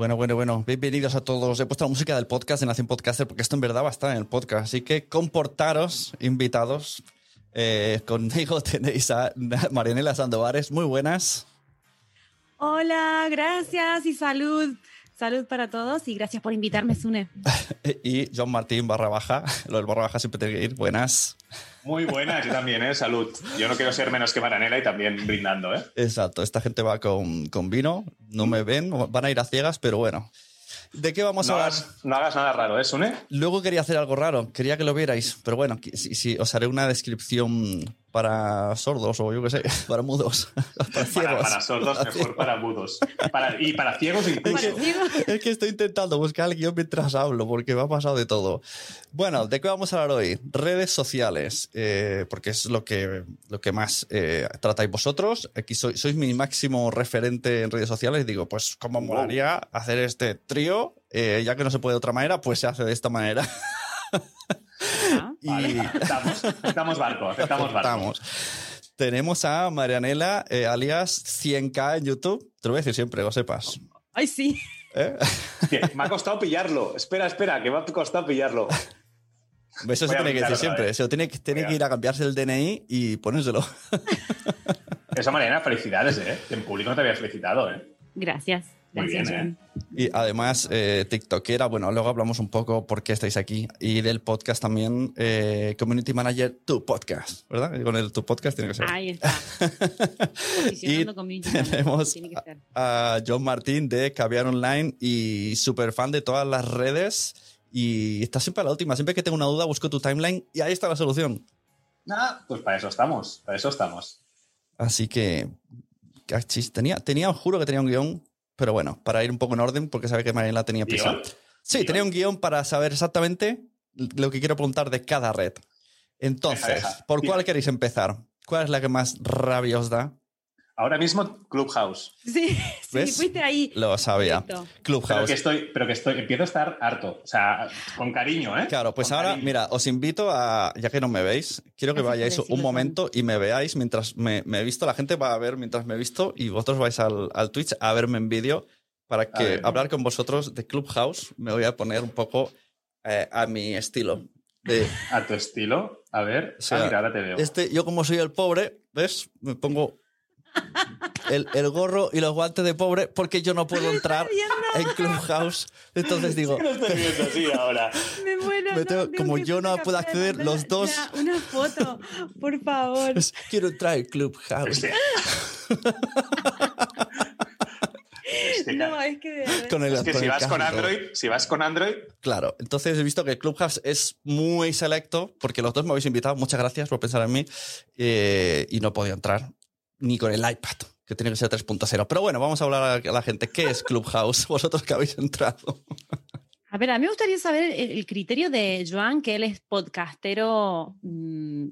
Bueno, bueno, bueno. Bienvenidos a todos. He puesto la música del podcast de Nación Podcaster porque esto en verdad va a estar en el podcast. Así que comportaros, invitados. Eh, conmigo tenéis a Marianela Sandovares. Muy buenas. Hola, gracias y salud. Salud para todos y gracias por invitarme, Sune. y John Martín barra baja. Lo del barra baja siempre tiene que ir. Buenas. Muy buenas, yo también, ¿eh? Salud. Yo no quiero ser menos que Maranela y también brindando, ¿eh? Exacto, esta gente va con, con vino, no me ven, van a ir a ciegas, pero bueno. ¿De qué vamos No a hablar? hagas, no hagas nada raro, ¿eh, Sune? Luego quería hacer algo raro, quería que lo vierais, pero bueno, si os haré una descripción para sordos o yo qué sé, para mudos, para Para, ciegos. para sordos, mejor para mudos. Para- y para ciegos incluso. Es que estoy intentando buscar el guion mientras hablo, porque me ha pasado de todo. Bueno, ¿de qué vamos a hablar hoy? Redes sociales, eh, porque es lo que, lo que más eh, tratáis vosotros. Aquí sois, sois mi máximo referente en redes sociales. Digo, pues, ¿cómo molaría hacer este trío? Eh, ya que no se puede de otra manera, pues se hace de esta manera. Ah, Y Vale, aceptamos, aceptamos barco, aceptamos barco. aceptamos. Tenemos a Marianela, eh, alias 100k en YouTube. Te lo voy a decir siempre, lo sepas. Ay, sí. ¿Eh? Me ha costado pillarlo. Espera, espera, que me ha costado pillarlo. Eso se tiene que decir siempre. Se lo tiene, que- tiene que ir a cambiarse el DNI y ponérselo. Esa manera, felicidades, ¿eh? En público no te había felicitado, ¿eh? Gracias. Muy bien, John. Y además, eh, TikTokera, bueno, luego hablamos un poco por qué estáis aquí. Y del podcast también, eh, Community Manager, tu podcast, ¿verdad? Y con el tu podcast tiene que ser. Ahí está. Posicionando y tenemos tiene que ser. a John Martín de Caviar Online y súper fan de todas las redes. Y está siempre a la última. Siempre que tengo una duda, busco tu timeline y ahí está la solución. Ah, pues para eso estamos, para eso estamos. Así que, cachis, tenía, tenía, juro que tenía un guion, pero bueno, para ir un poco en orden, porque sabe que Mariela tenía prisa. ¿Guión? Sí, ¿Guión? tenía un guion para saber exactamente lo que quiero preguntar de cada red. Entonces, Deja, deja. ¿por cuál queréis empezar? ¿Cuál es la que más rabia os da? Ahora mismo, Clubhouse. Sí, sí, ¿Ves? fuiste ahí. Lo sabía. Directo. Pero Clubhouse. que estoy, pero que estoy, empiezo a estar harto. O sea, con cariño, ¿eh? Claro, pues Con ahora, cariño. mira, os invito a, ya que no me veis, quiero que vayáis decirlo, un momento y me veáis mientras me, me he visto. La gente va a ver mientras me he visto y vosotros vais al, al Twitch a verme en vídeo para que ver. hablar con vosotros de Clubhouse. Me voy a poner un poco eh, a mi estilo. De, A tu estilo. A ver. O sea, ah, mira, ahora te veo. este, yo como soy el pobre, ¿ves? Me pongo el, el gorro y los guantes de pobre porque yo no puedo entrar en Clubhouse. Entonces digo, ¿Qué no estoy viendo así ahora? Me muero. Me tengo- tengo como yo no puedo acceder, los dos- ya Una foto, por favor. pues, quiero entrar en Clubhouse. Hostia. Es que, No, es que. Con el es que si vas con. Android, si vas con Android, Claro, entonces he visto que Clubhouse es muy selecto, porque los dos me habéis invitado, muchas gracias por pensar en mí, eh, y no podía entrar ni con el iPad, que tiene que ser 3.0. Pero bueno, vamos a hablar a la gente, ¿qué es Clubhouse? Vosotros que habéis entrado. A ver, a mí me gustaría saber el, criterio de Joan, que él es podcastero mm,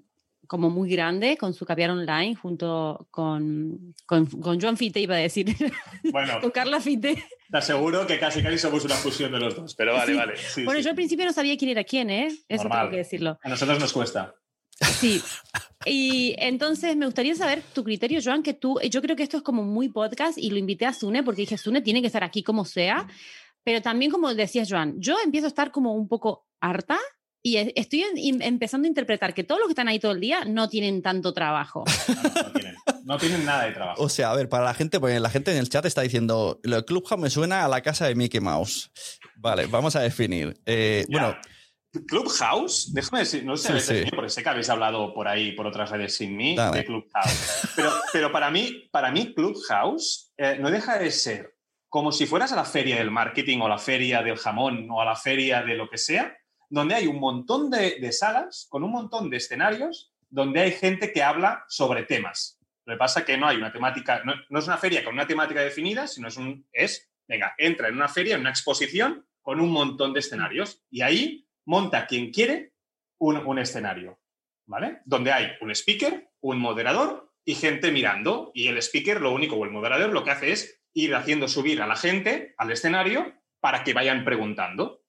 como muy grande con su caviar online junto con, con, con Joan Fite, iba a decir, bueno, con Carla Fite. te aseguro que casi casi somos una fusión de los dos. Pero vale, Sí. vale. sí, Bueno, sí. yo al principio no sabía quién era quién, ¿eh? Eso Normal. tengo que decirlo. A nosotros nos cuesta. Sí. Y entonces me gustaría saber tu criterio, Joan, que tú, yo creo que esto es como muy podcast y lo invité a Sune porque dije, Sune tiene que estar aquí como sea, pero también como decías, Joan, yo empiezo a estar como un poco harta y e- estoy en- em- empezando a interpretar que todos los que están ahí todo el día no tienen tanto trabajo. No, no tienen, no tienen nada de trabajo. O sea, a ver, para la gente, porque la gente en el chat está diciendo, de Clubhouse me suena a la casa de Mickey Mouse. Vale, vamos a definir. Eh, Ya. Clubhouse, déjame decir, no sé, Sí, sí. porque sé que habéis hablado por ahí, por otras redes sin mí, Dale. de Clubhouse. Pero, pero para, mí, para mí, Clubhouse eh, no deja de ser como si fueras a la feria del marketing o a la feria del jamón o a la feria de lo que sea, donde hay un montón de, de salas con un montón de escenarios donde hay gente que habla sobre temas. Lo que pasa es que no hay una temática, no, no es una feria con una temática definida, sino es un, es, venga, entra en una feria, en una exposición con un montón de escenarios y ahí monta quien quiere un, un escenario, ¿vale? Donde hay un speaker, un moderador y gente mirando. Y el speaker, lo único, o el moderador, lo que hace es ir haciendo subir a la gente al escenario para que vayan preguntando.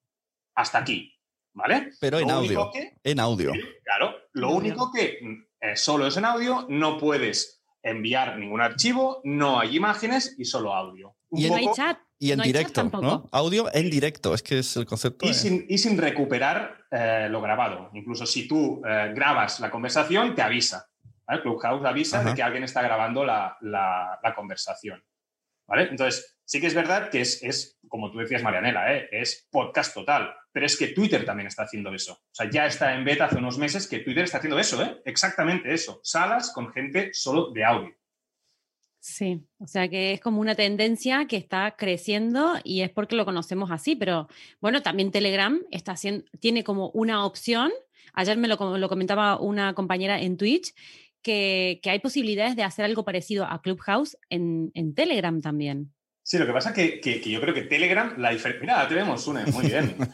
Hasta aquí, ¿vale? Pero en Lo audio. que- En audio. Claro, lo Audio. único que mm, eh, solo es en audio, no puedes enviar ningún archivo, no hay imágenes y solo audio. Y en- No hay chat. Y en No directo. ¿no? Audio en directo, es que es el concepto. y, sin, y sin recuperar eh, lo grabado. Incluso si tú eh, grabas la conversación, te avisa. ¿vale? Clubhouse avisa Ajá. de que alguien está grabando la, la- la conversación. ¿vale? Entonces, sí que es verdad que es, es como tú decías, Marianela, ¿eh? es podcast total. Pero es que Twitter también está haciendo eso. O sea, ya está en beta hace unos meses que Twitter está haciendo eso, ¿eh? exactamente eso. Salas con gente solo de audio. Sí, o sea que es como una tendencia que está creciendo y es porque lo conocemos así, pero bueno, también Telegram está haciendo, tiene como una opción, ayer me lo, co- lo comentaba una compañera en Twitch, que, que hay posibilidades de hacer algo parecido a Clubhouse en, en Telegram también. Sí, lo que pasa que, que, que yo creo que Telegram, la diferencia... Mira, te vemos, Sune, muy bien.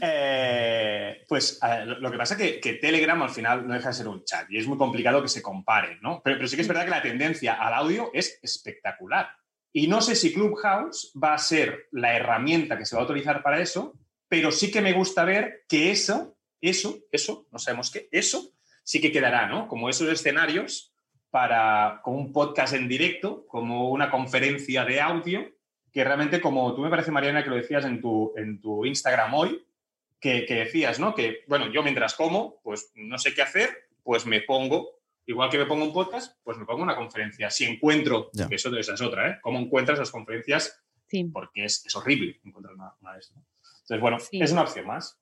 Eh, pues lo que pasa es que, que Telegram al final no deja de ser un chat y es muy complicado que se comparen, ¿no? Pero, pero sí que es verdad que la tendencia al audio es espectacular. Y no sé si Clubhouse va a ser la herramienta que se va a utilizar para eso, pero sí que me gusta ver que eso, eso, eso, no sabemos qué, eso sí que quedará, ¿no? Como esos escenarios para, como un podcast en directo, como una conferencia de audio, que realmente, como tú me parece, Mariana, que lo decías en tu, en tu Instagram hoy, que, que decías, ¿no? Que, bueno, yo mientras como, pues no sé qué hacer, pues me pongo, igual que me pongo un podcast, pues me pongo una conferencia. Si encuentro, Ya. que eso esa es otra, ¿eh? ¿Cómo encuentras las conferencias? Sí. Porque es, es horrible encontrar una, una de estas. Entonces, bueno, Sí. es una opción más.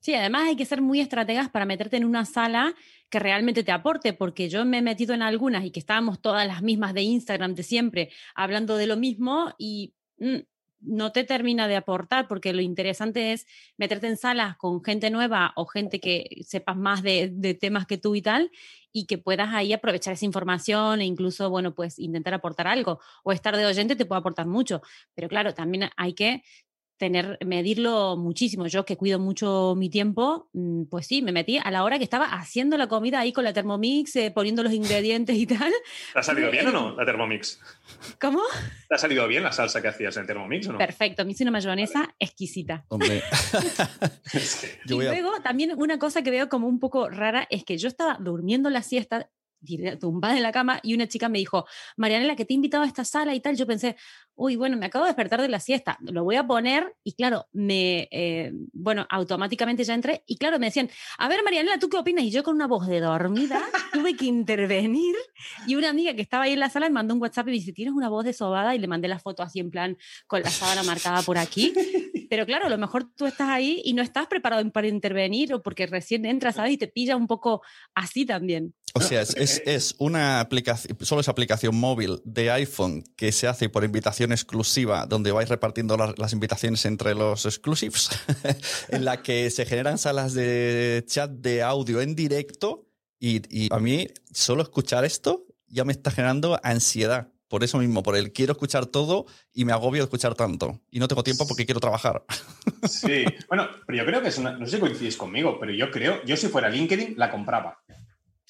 Sí, además hay que ser muy estrategas para meterte en una sala que realmente te aporte, porque yo me he metido en algunas y que estábamos todas las mismas de Instagram de siempre, hablando de lo mismo y mm, no te termina de aportar, porque lo interesante es meterte en salas con gente nueva o gente que sepas más de, de temas que tú y tal, y que puedas ahí aprovechar esa información e incluso, bueno, pues intentar aportar algo, o estar de oyente te puede aportar mucho, pero claro, también hay que tener, medirlo muchísimo. Yo que cuido mucho mi tiempo, mm, pues sí, me metí a la hora que estaba haciendo la comida ahí con la Thermomix, eh, poniendo los ingredientes y tal. ¿Te ha salido bien o no la Thermomix? ¿Cómo? ¿Te ha salido bien la salsa que hacías en Thermomix o no? Perfecto, me hice una mayonesa exquisita. Hombre, y luego también una cosa que veo como un poco rara es que yo estaba durmiendo la siesta, tumbada en la cama, y una chica me dijo, Marianela, que te he invitado a esta sala y tal. Yo pensé, uy, bueno, me acabo de despertar de la siesta, lo voy a poner, y claro, me, eh, bueno, automáticamente ya entré, y claro, me decían, a ver, Marianela, ¿tú qué opinas? Y yo con una voz de dormida tuve que intervenir, y una amiga que estaba ahí en la sala me mandó un WhatsApp y me dice, tienes una voz de sobada, y le mandé la foto así en plan, con la sábana marcada por aquí, pero claro, a lo mejor tú estás ahí y no estás preparado para intervenir o porque recién entras, ¿sabes? Y te pilla un poco así también. O sea, es, una aplicación, solo es aplicación móvil de iPhone que se hace por invitación exclusiva, donde vais repartiendo las, las invitaciones entre los exclusives, en la que se generan salas de chat de audio en directo. Y, y a mí, solo escuchar esto ya me está generando ansiedad. Por eso mismo, por el quiero escuchar todo y me agobio de escuchar tanto. Y no tengo tiempo porque quiero trabajar. Sí, bueno, pero yo creo que es una, no sé si coincides conmigo, pero yo creo, yo si fuera LinkedIn la compraba.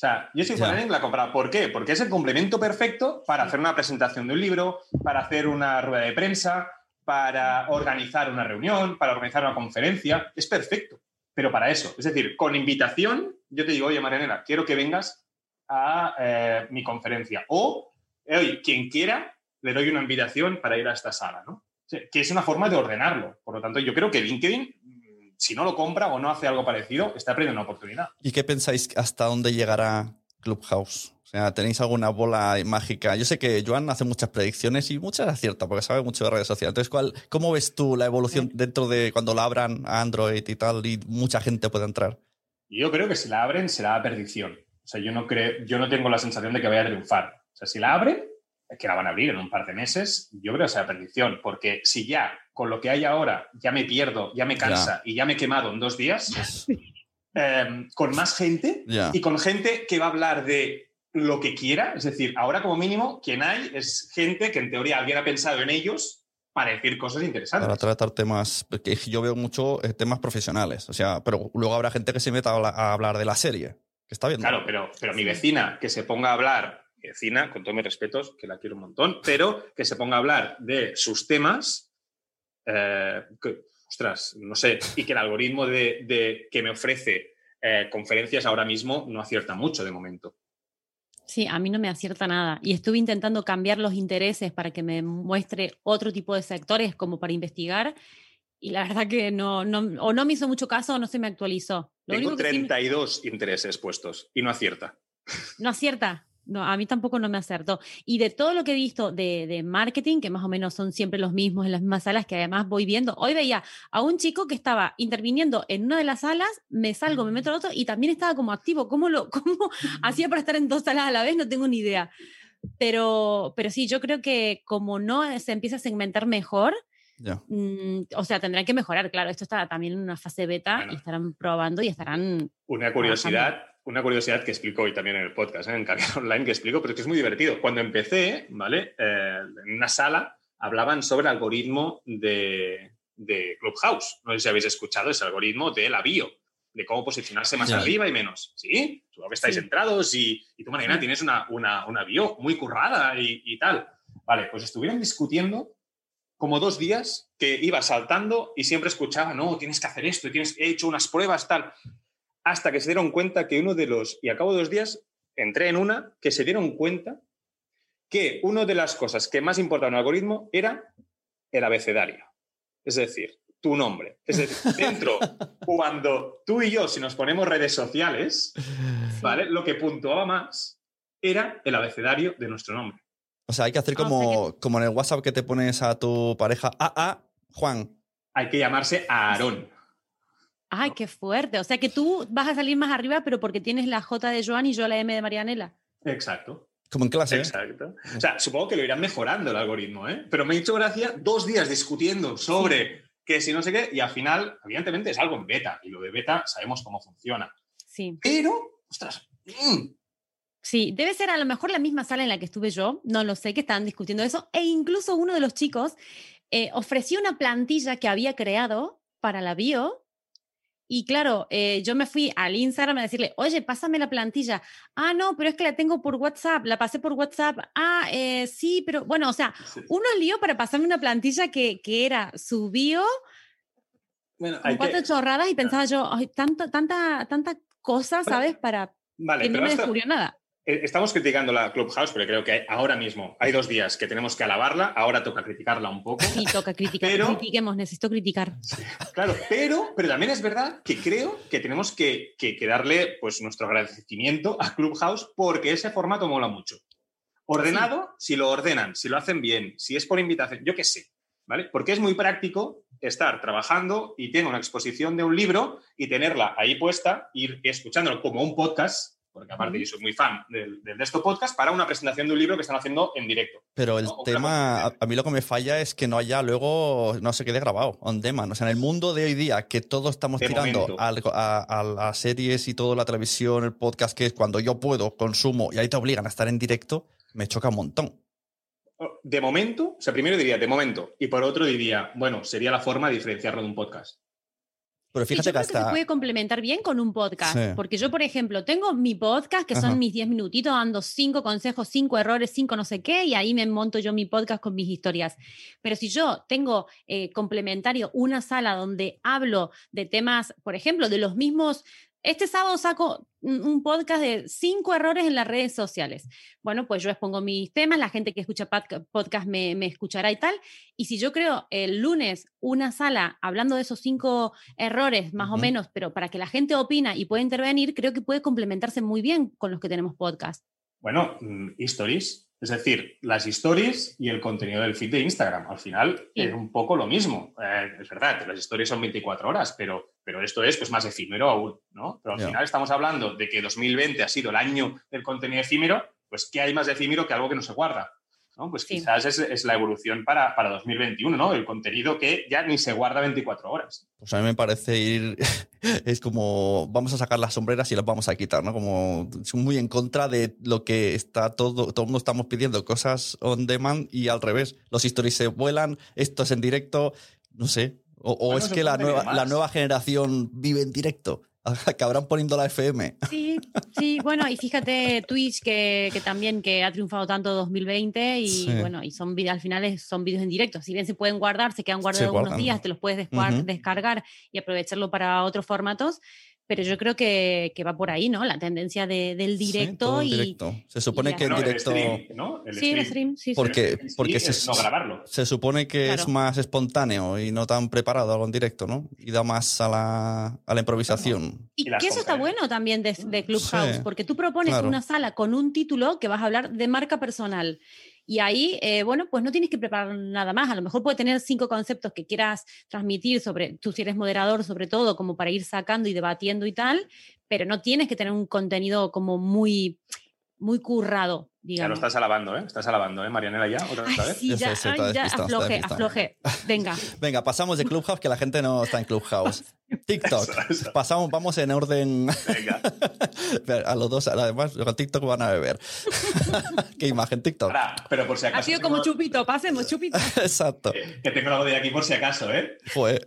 O sea, yo si fuera la compraba. ¿Por qué? Porque es el complemento perfecto para hacer una presentación de un libro, para hacer una rueda de prensa, para organizar una reunión, para organizar una conferencia. Es perfecto, pero para eso. Es decir, con invitación, yo te digo, oye, Marianela, quiero que vengas a eh, mi conferencia. O, oye, quien quiera, le doy una invitación para ir a esta sala, ¿no? Que es una forma de ordenarlo. Por lo tanto, yo creo que LinkedIn, si no lo compra o no hace algo parecido, está perdiendo una oportunidad. ¿Y qué pensáis hasta dónde llegará Clubhouse? O sea, ¿tenéis alguna bola mágica? Yo sé que Joan hace muchas predicciones y muchas acierta porque sabe mucho de redes sociales. Entonces, ¿cuál, ¿cómo ves tú la evolución dentro de cuando la abran a Android y tal y mucha gente pueda entrar? Yo creo que si la abren será a perdición. O sea, yo no, creo, yo no tengo la sensación de que vaya a triunfar. O sea, si la abren, es que la van a abrir en un par de meses, yo creo que será perdición. Porque si ya con lo que hay ahora ya me pierdo, ya me cansa y ya me he quemado en dos días, em, con más gente y con gente que va a hablar de lo que quiera. Es decir, ahora como mínimo, quien hay es gente que en teoría alguien ha pensado en ellos para decir cosas interesantes. Para tratar temas, que yo veo mucho eh, temas profesionales, o sea, pero luego habrá gente que se meta a, hablar de la serie, que está bien. Claro, pero, pero mi vecina que se ponga a hablar, mi vecina, con todos mis respetos, que la quiero un montón, pero que se ponga a hablar de sus temas, eh, ostras, no sé, y que el algoritmo de, que me ofrece eh, conferencias ahora mismo no acierta mucho de momento. Sí, a mí no me acierta nada. Y estuve intentando cambiar los intereses para que me muestre otro tipo de sectores como para investigar. Y la verdad que no, no o no me hizo mucho caso o no se me actualizó. Tengo 32 intereses puestos y no acierta. No acierta no, a mí tampoco no me acertó. Y de todo lo que he visto de, marketing, que más o menos son siempre los mismos en las mismas salas, que además voy viendo, hoy veía a un chico que estaba interviniendo en una de las salas, me salgo, me meto al otro y también estaba como activo. ¿Cómo, lo, cómo hacía para estar en dos salas a la vez? No tengo ni idea. Pero, pero sí, yo creo que como no se empieza a segmentar mejor, mm, o sea, tendrán que mejorar, claro, esto está también en una fase beta y estarán probando y estarán... Una curiosidad, una curiosidad que explico hoy también en el podcast, ¿eh? en Carrera Online, que explico, pero es que es muy divertido. Cuando empecé, ¿vale? Eh, en una sala hablaban sobre el algoritmo de, Clubhouse. No sé si habéis escuchado ese algoritmo de la bio, de cómo posicionarse más arriba y menos. ¿Sí? Supongo que estáis entrados y, y tú, Marina, tienes una, una, bio muy currada y, y tal. Vale, pues estuvieron discutiendo como dos días que iba saltando y siempre escuchaba, no, tienes que hacer esto, tienes, he hecho unas pruebas, tal hasta que se dieron cuenta que uno de los, y a cabo de dos días entré en una, que se dieron cuenta que una de las cosas que más importaba en el algoritmo era el abecedario, es decir, tu nombre. Es decir, dentro, cuando tú y yo, si nos ponemos redes sociales, ¿vale? Lo que puntuaba más era el abecedario de nuestro nombre. O sea, hay que hacer ah, como, como en el WhatsApp que te pones a tu pareja, a, a Juan. Hay que llamarse Aarón. Ay, qué fuerte. O sea que tú vas a salir más arriba, pero porque tienes la J de Joan y yo la M de Marianela. Exacto. Como en clase. ¿eh? Exacto. O sea, supongo que lo irán mejorando el algoritmo, ¿eh? Pero me ha hecho gracia dos días discutiendo sobre que si no sé qué, y al final, evidentemente, es algo en beta, y lo de beta sabemos cómo funciona. Sí. Pero, ostras. Mm. Sí, debe ser a lo mejor la misma sala en la que estuve yo, no lo sé, que estaban discutiendo eso, e incluso uno de los chicos eh, ofreció una plantilla que había creado para la bio y claro, eh, yo me fui al Instagram a decirle, oye, pásame la plantilla. Ah, no, pero es que la tengo por WhatsApp, la pasé por WhatsApp. Ah, eh, sí, pero bueno, o sea, uno lío para pasarme una plantilla que, que era su bio, bueno, con cuatro chorradas y pensaba yo, ay, tanta, tanta, tanta cosa, ¿sabes? Para que no me descubrió nada. Eh, estamos criticando la Clubhouse, pero creo que ahora mismo hay dos días que tenemos que alabarla, ahora toca criticarla un poco. Sí, toca criticar. Critiquemos, necesito criticar. claro, pero, pero también es verdad que creo que tenemos que, darle pues, nuestro agradecimiento a Clubhouse porque ese formato mola mucho. Ordenado, si lo ordenan, si lo hacen bien, si es por invitación, yo qué sé, ¿vale? Porque es muy práctico estar trabajando y tengo una exposición de un libro y tenerla ahí puesta, ir escuchándolo como un podcast porque aparte yo soy muy fan del, de esto podcast, para una presentación de un libro que están haciendo en directo. Pero el tema, a, mí lo que me falla es que no haya luego, no se quede grabado, on demand. O sea, en el mundo de hoy día, que todos estamos tirando a, las series y todo, la televisión, el podcast, que es cuando yo puedo, consumo, y ahí te obligan a estar en directo, me choca un montón. De momento, o sea, primero diría de momento, y por otro diría, bueno, sería la forma de diferenciarlo de un podcast. Pero fíjate que hasta... se puede complementar bien con un podcast. Porque yo, por ejemplo, tengo mi podcast, que son mis 10 minutitos, dando cinco consejos, cinco errores, cinco no sé qué, y ahí me monto yo mi podcast con mis historias. Pero si yo tengo eh, complementario una sala donde hablo de temas, por ejemplo, de los mismos este sábado saco un podcast de cinco errores en las redes sociales. Bueno, pues yo expongo mis temas, la gente que escucha podcast me, escuchará y tal. Y si yo creo el lunes una sala hablando de esos cinco errores, más o menos, pero para que la gente opina y pueda intervenir, creo que puede complementarse muy bien con los que tenemos podcast. Bueno, mm, es decir, las stories y el contenido del feed de Instagram. Al final es un poco lo mismo. Eh, es verdad, las stories son 24 horas, pero, pero esto es pues, más efímero aún, ¿no? Pero al final estamos hablando de que 2020 ha sido el año del contenido efímero, pues ¿qué hay más efímero que algo que no se guarda? ¿No? Pues Sí. quizás es, es la evolución para, para 2021, ¿no? El contenido que ya ni se guarda 24 horas. Pues a mí me parece ir. Es como vamos a sacar las sombreras y las vamos a quitar, ¿no? Como es muy en contra de lo que está todo. Todo el mundo estamos pidiendo cosas on demand y al revés. Los stories se vuelan, esto es en directo, no sé. O, o Bueno, es que la nueva, la nueva generación vive en directo. Acabarán poniendo la FM. Sí, sí, bueno, y fíjate Twitch que, que también que ha triunfado tanto 2020 y Sí. bueno, y son al final son vídeos en directo. Si bien se pueden guardar, se quedan guardados guardan. días, te los puedes descuar- Ujú. descargar y aprovecharlo para otros formatos, pero yo creo que, que va por ahí, ¿no? La tendencia de- del Sí, directo todo en y directo. Se supone y que en Bueno, el directo. stream, ¿no? El sí, el stream, sí, sí. Porque- Sí, porque se- no grabarlo. Se supone que es más espontáneo y no tan preparado algo en directo, ¿no? Y da más a la, a la improvisación. Y que eso está bueno también de, de Clubhouse, Sí, porque tú propones claro. una sala con un título que vas a hablar de marca personal. Y ahí, eh, bueno, pues no tienes que preparar nada más. A lo mejor puede tener cinco conceptos que quieras transmitir sobre, tú si eres moderador sobre todo, como para ir sacando y debatiendo y tal, pero no tienes que tener un contenido como muy, muy currado, Ya lo estás alabando, ¿eh? Estás alabando, ¿eh, Marianela, ya? ¿Otra Ay, vez? sí, Ya ya, sé, sí, ay, está ya, despistado, está afloje, despistado. afloje. Venga. Venga, pasamos de Clubhouse, que la gente no está en Clubhouse. TikTok. Eso, eso. Pasamos, vamos en orden. Venga. A los dos, además, con TikTok van a beber. ¿Qué imagen? TikTok. Ahora, pero por si acaso. Ha sido como tengo- chupito, pasemos, chupito. Exacto. Que tengo algo de aquí por si acaso, ¿eh? Fue.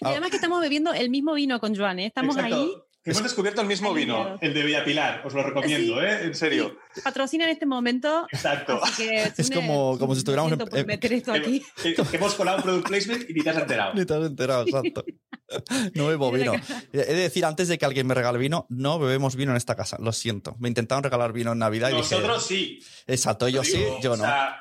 Y además que estamos bebiendo el mismo vino con Joan, ¿eh? Estamos Exacto. ahí. Hemos descubierto el mismo vino, el de Villapilar. Os lo recomiendo, Sí. ¿eh? En serio. patrocina en este momento. Exacto. Así que, Es como- como si estuviéramos en- meter esto aquí. Eh, eh, Hemos colado un product placement y ni te has enterado. Ni te has enterado, exacto. No bebo vino. He de decir antes de que alguien me regale vino, no bebemos vino en esta casa. Lo siento. Me intentaron regalar vino en Navidad y dije. Nosotros sí. Exacto, ellos sí, yo O no. sea,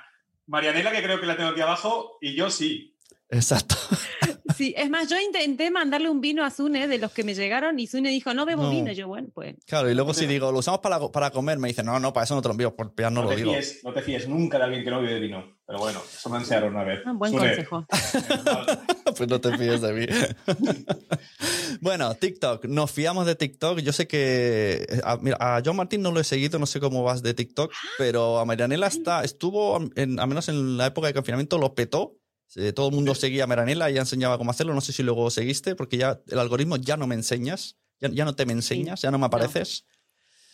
Marianela, que creo que la tengo aquí abajo, y yo sí. Exacto. Sí, es más, yo intenté mandarle un vino a Sune de los que me llegaron y Sune dijo, no bebo No. vino. Y yo, bueno, pues. Claro, y luego si digo, lo usamos para, para comer, me dicen, no, no, para eso no te lo envío, por ya no, No, lo te digo. fíes, no te fíes nunca de alguien que no bebe vino. Pero bueno, eso me enseñaron una vez. ah, buen Sune, consejo. pues no te fíes de mí. bueno, TikTok. Nos fiamos de TikTok. Yo sé que a, mira, a John Martín no lo he seguido, no sé cómo vas de TikTok, pero a Marianela está, estuvo, en, al menos en la época de confinamiento, lo petó. Eh, Todo el mundo seguía a Marianela y ya enseñaba cómo hacerlo. No sé si luego seguiste, porque ya el algoritmo ya no me enseñas, ya, ya no te me enseñas, ya no me apareces.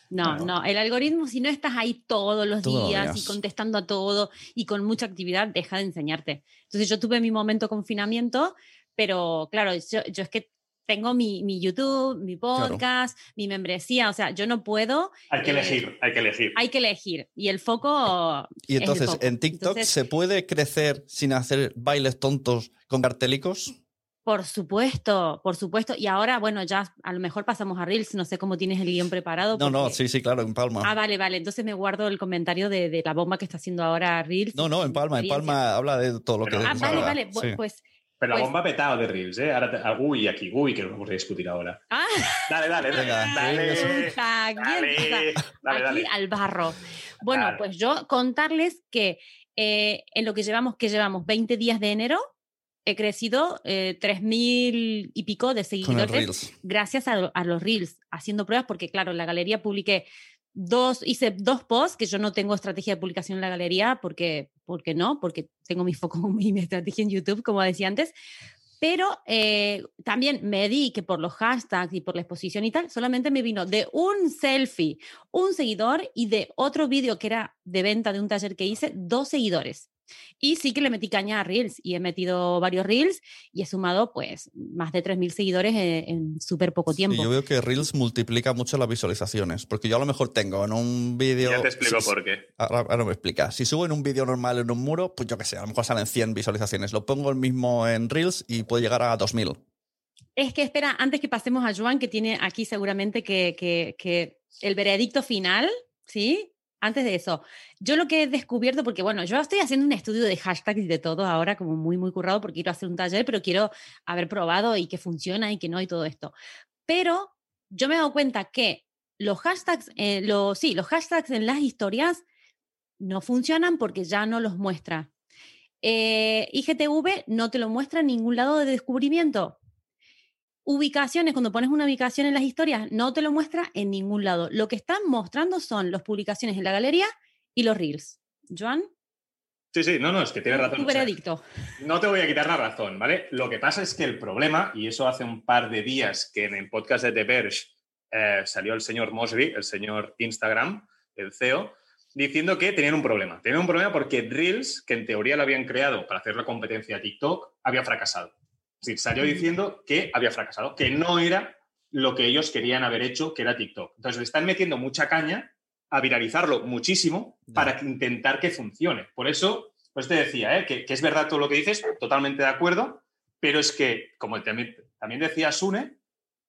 No, Bueno. no, el algoritmo, si no estás ahí todos los Todos días, días. y contestando a todo y con mucha actividad, deja de enseñarte. Entonces yo tuve mi momento de confinamiento, pero claro, yo, yo es que tengo mi, mi YouTube, mi podcast, mi membresía, o sea, yo no puedo, Hay que Eh, elegir, hay que elegir. hay que elegir. Y el foco... Y entonces, foco. en TikTok, Entonces, ¿se puede crecer sin hacer bailes tontos con cartelicos? Por supuesto, por supuesto. Y ahora, bueno, ya a lo mejor pasamos a Reels, no sé cómo tienes el guion preparado. No, no, sí, sí, claro, en Palma. Ah, vale, vale. Entonces me guardo el comentario de, de la bomba que está haciendo ahora Reels. No, no, en Palma, en. Palma habla de todo lo que... Ah, vale, vale. Sí. Pues. Pero la pues- bomba ha petado de Reels, ¿eh? Ahora te- ah, uy, aquí, uy, que lo vamos a discutir ahora. Ah, Dale, dale, dale. Venga, dale, dale, aquí al barro. Bueno, Dale. pues yo contarles que eh, en lo que llevamos, que llevamos 20 días de enero, he crecido eh, 3.000 y pico de seguidores gracias a, a los reels, haciendo pruebas, porque claro, en la galería publiqué dos, hice dos posts, que yo no tengo estrategia de publicación en la galería, porque, porque no, porque tengo mi foco y mi estrategia en YouTube, como decía antes, pero eh, también me di que por los hashtags y por la exposición y tal, solamente me vino de un selfie, un seguidor y de otro vídeo que era de venta de un taller que hice, dos seguidores. Y sí que le metí caña a Reels y he metido varios Reels y he sumado pues más de 3.000 seguidores en, en súper poco tiempo. yo veo que Reels multiplica mucho las visualizaciones, porque yo a lo mejor tengo en un vídeo... Ya te explico si- por qué. Ahora, ahora me explica. Si subo en un vídeo normal en un muro, pues yo qué sé, a lo mejor salen 100 visualizaciones. Lo pongo el mismo en Reels y puede llegar a 2000. Es que espera, antes que pasemos a Joan, que tiene aquí seguramente que, que- que el veredicto final, ¿sí? Antes de eso, yo lo que he descubierto, porque bueno, yo estoy haciendo un estudio de hashtags y de todo ahora, como muy, muy currado, porque quiero hacer un taller, pero quiero haber probado y que funciona y que no y todo esto. Pero yo me he dado cuenta que los hashtags, eh, los, sí, los hashtags en las historias no funcionan porque ya no los muestra. Eh, IGTV no te lo muestra en ningún lado de descubrimiento. Ubicaciones, cuando pones una ubicación en las historias, no te lo muestra en ningún lado. Lo que están mostrando son las publicaciones en la galería y los reels. Joan, Sí, sí, no, no, es que tienes razón. Veredicto. no te voy a quitar la razón, ¿vale? Lo que pasa es que el problema, y eso hace un par de días que en el podcast de The Verge eh, salió el señor Mosby, el señor Instagram, el CEO, diciendo que tenían un problema. Tenían un problema porque Reels, que en teoría lo habían creado para hacer la competencia a TikTok, había fracasado. Es decir, salió diciendo que había fracasado, que no era lo que ellos querían haber hecho, que era TikTok. Entonces le están metiendo mucha caña a viralizarlo muchísimo para intentar que funcione. Por eso, pues te decía, ¿eh? que, es verdad todo lo que dices, totalmente de acuerdo, pero es que, como también, también decía Sune,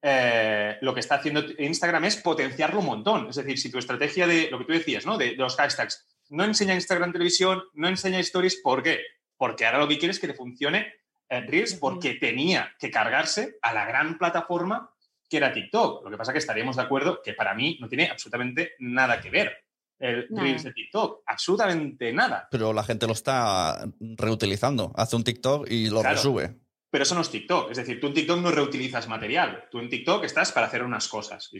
eh, lo que está haciendo Instagram es potenciarlo un montón. Es decir, si tu estrategia de lo que tú decías, ¿no? De, los hashtags, no enseña Instagram televisión, no enseña stories, ¿por qué? Porque ahora lo que quieres es que le funcione Reels porque tenía que cargarse a la gran plataforma que era TikTok. Lo que pasa es que estaríamos de acuerdo que para mí no tiene absolutamente nada que ver el Reels de TikTok. Absolutamente nada. Pero la gente lo está reutilizando. Hace un TikTok y lo resube. Pero eso no es TikTok. Es decir, tú en TikTok no reutilizas material. Tú en TikTok estás para hacer unas cosas. Y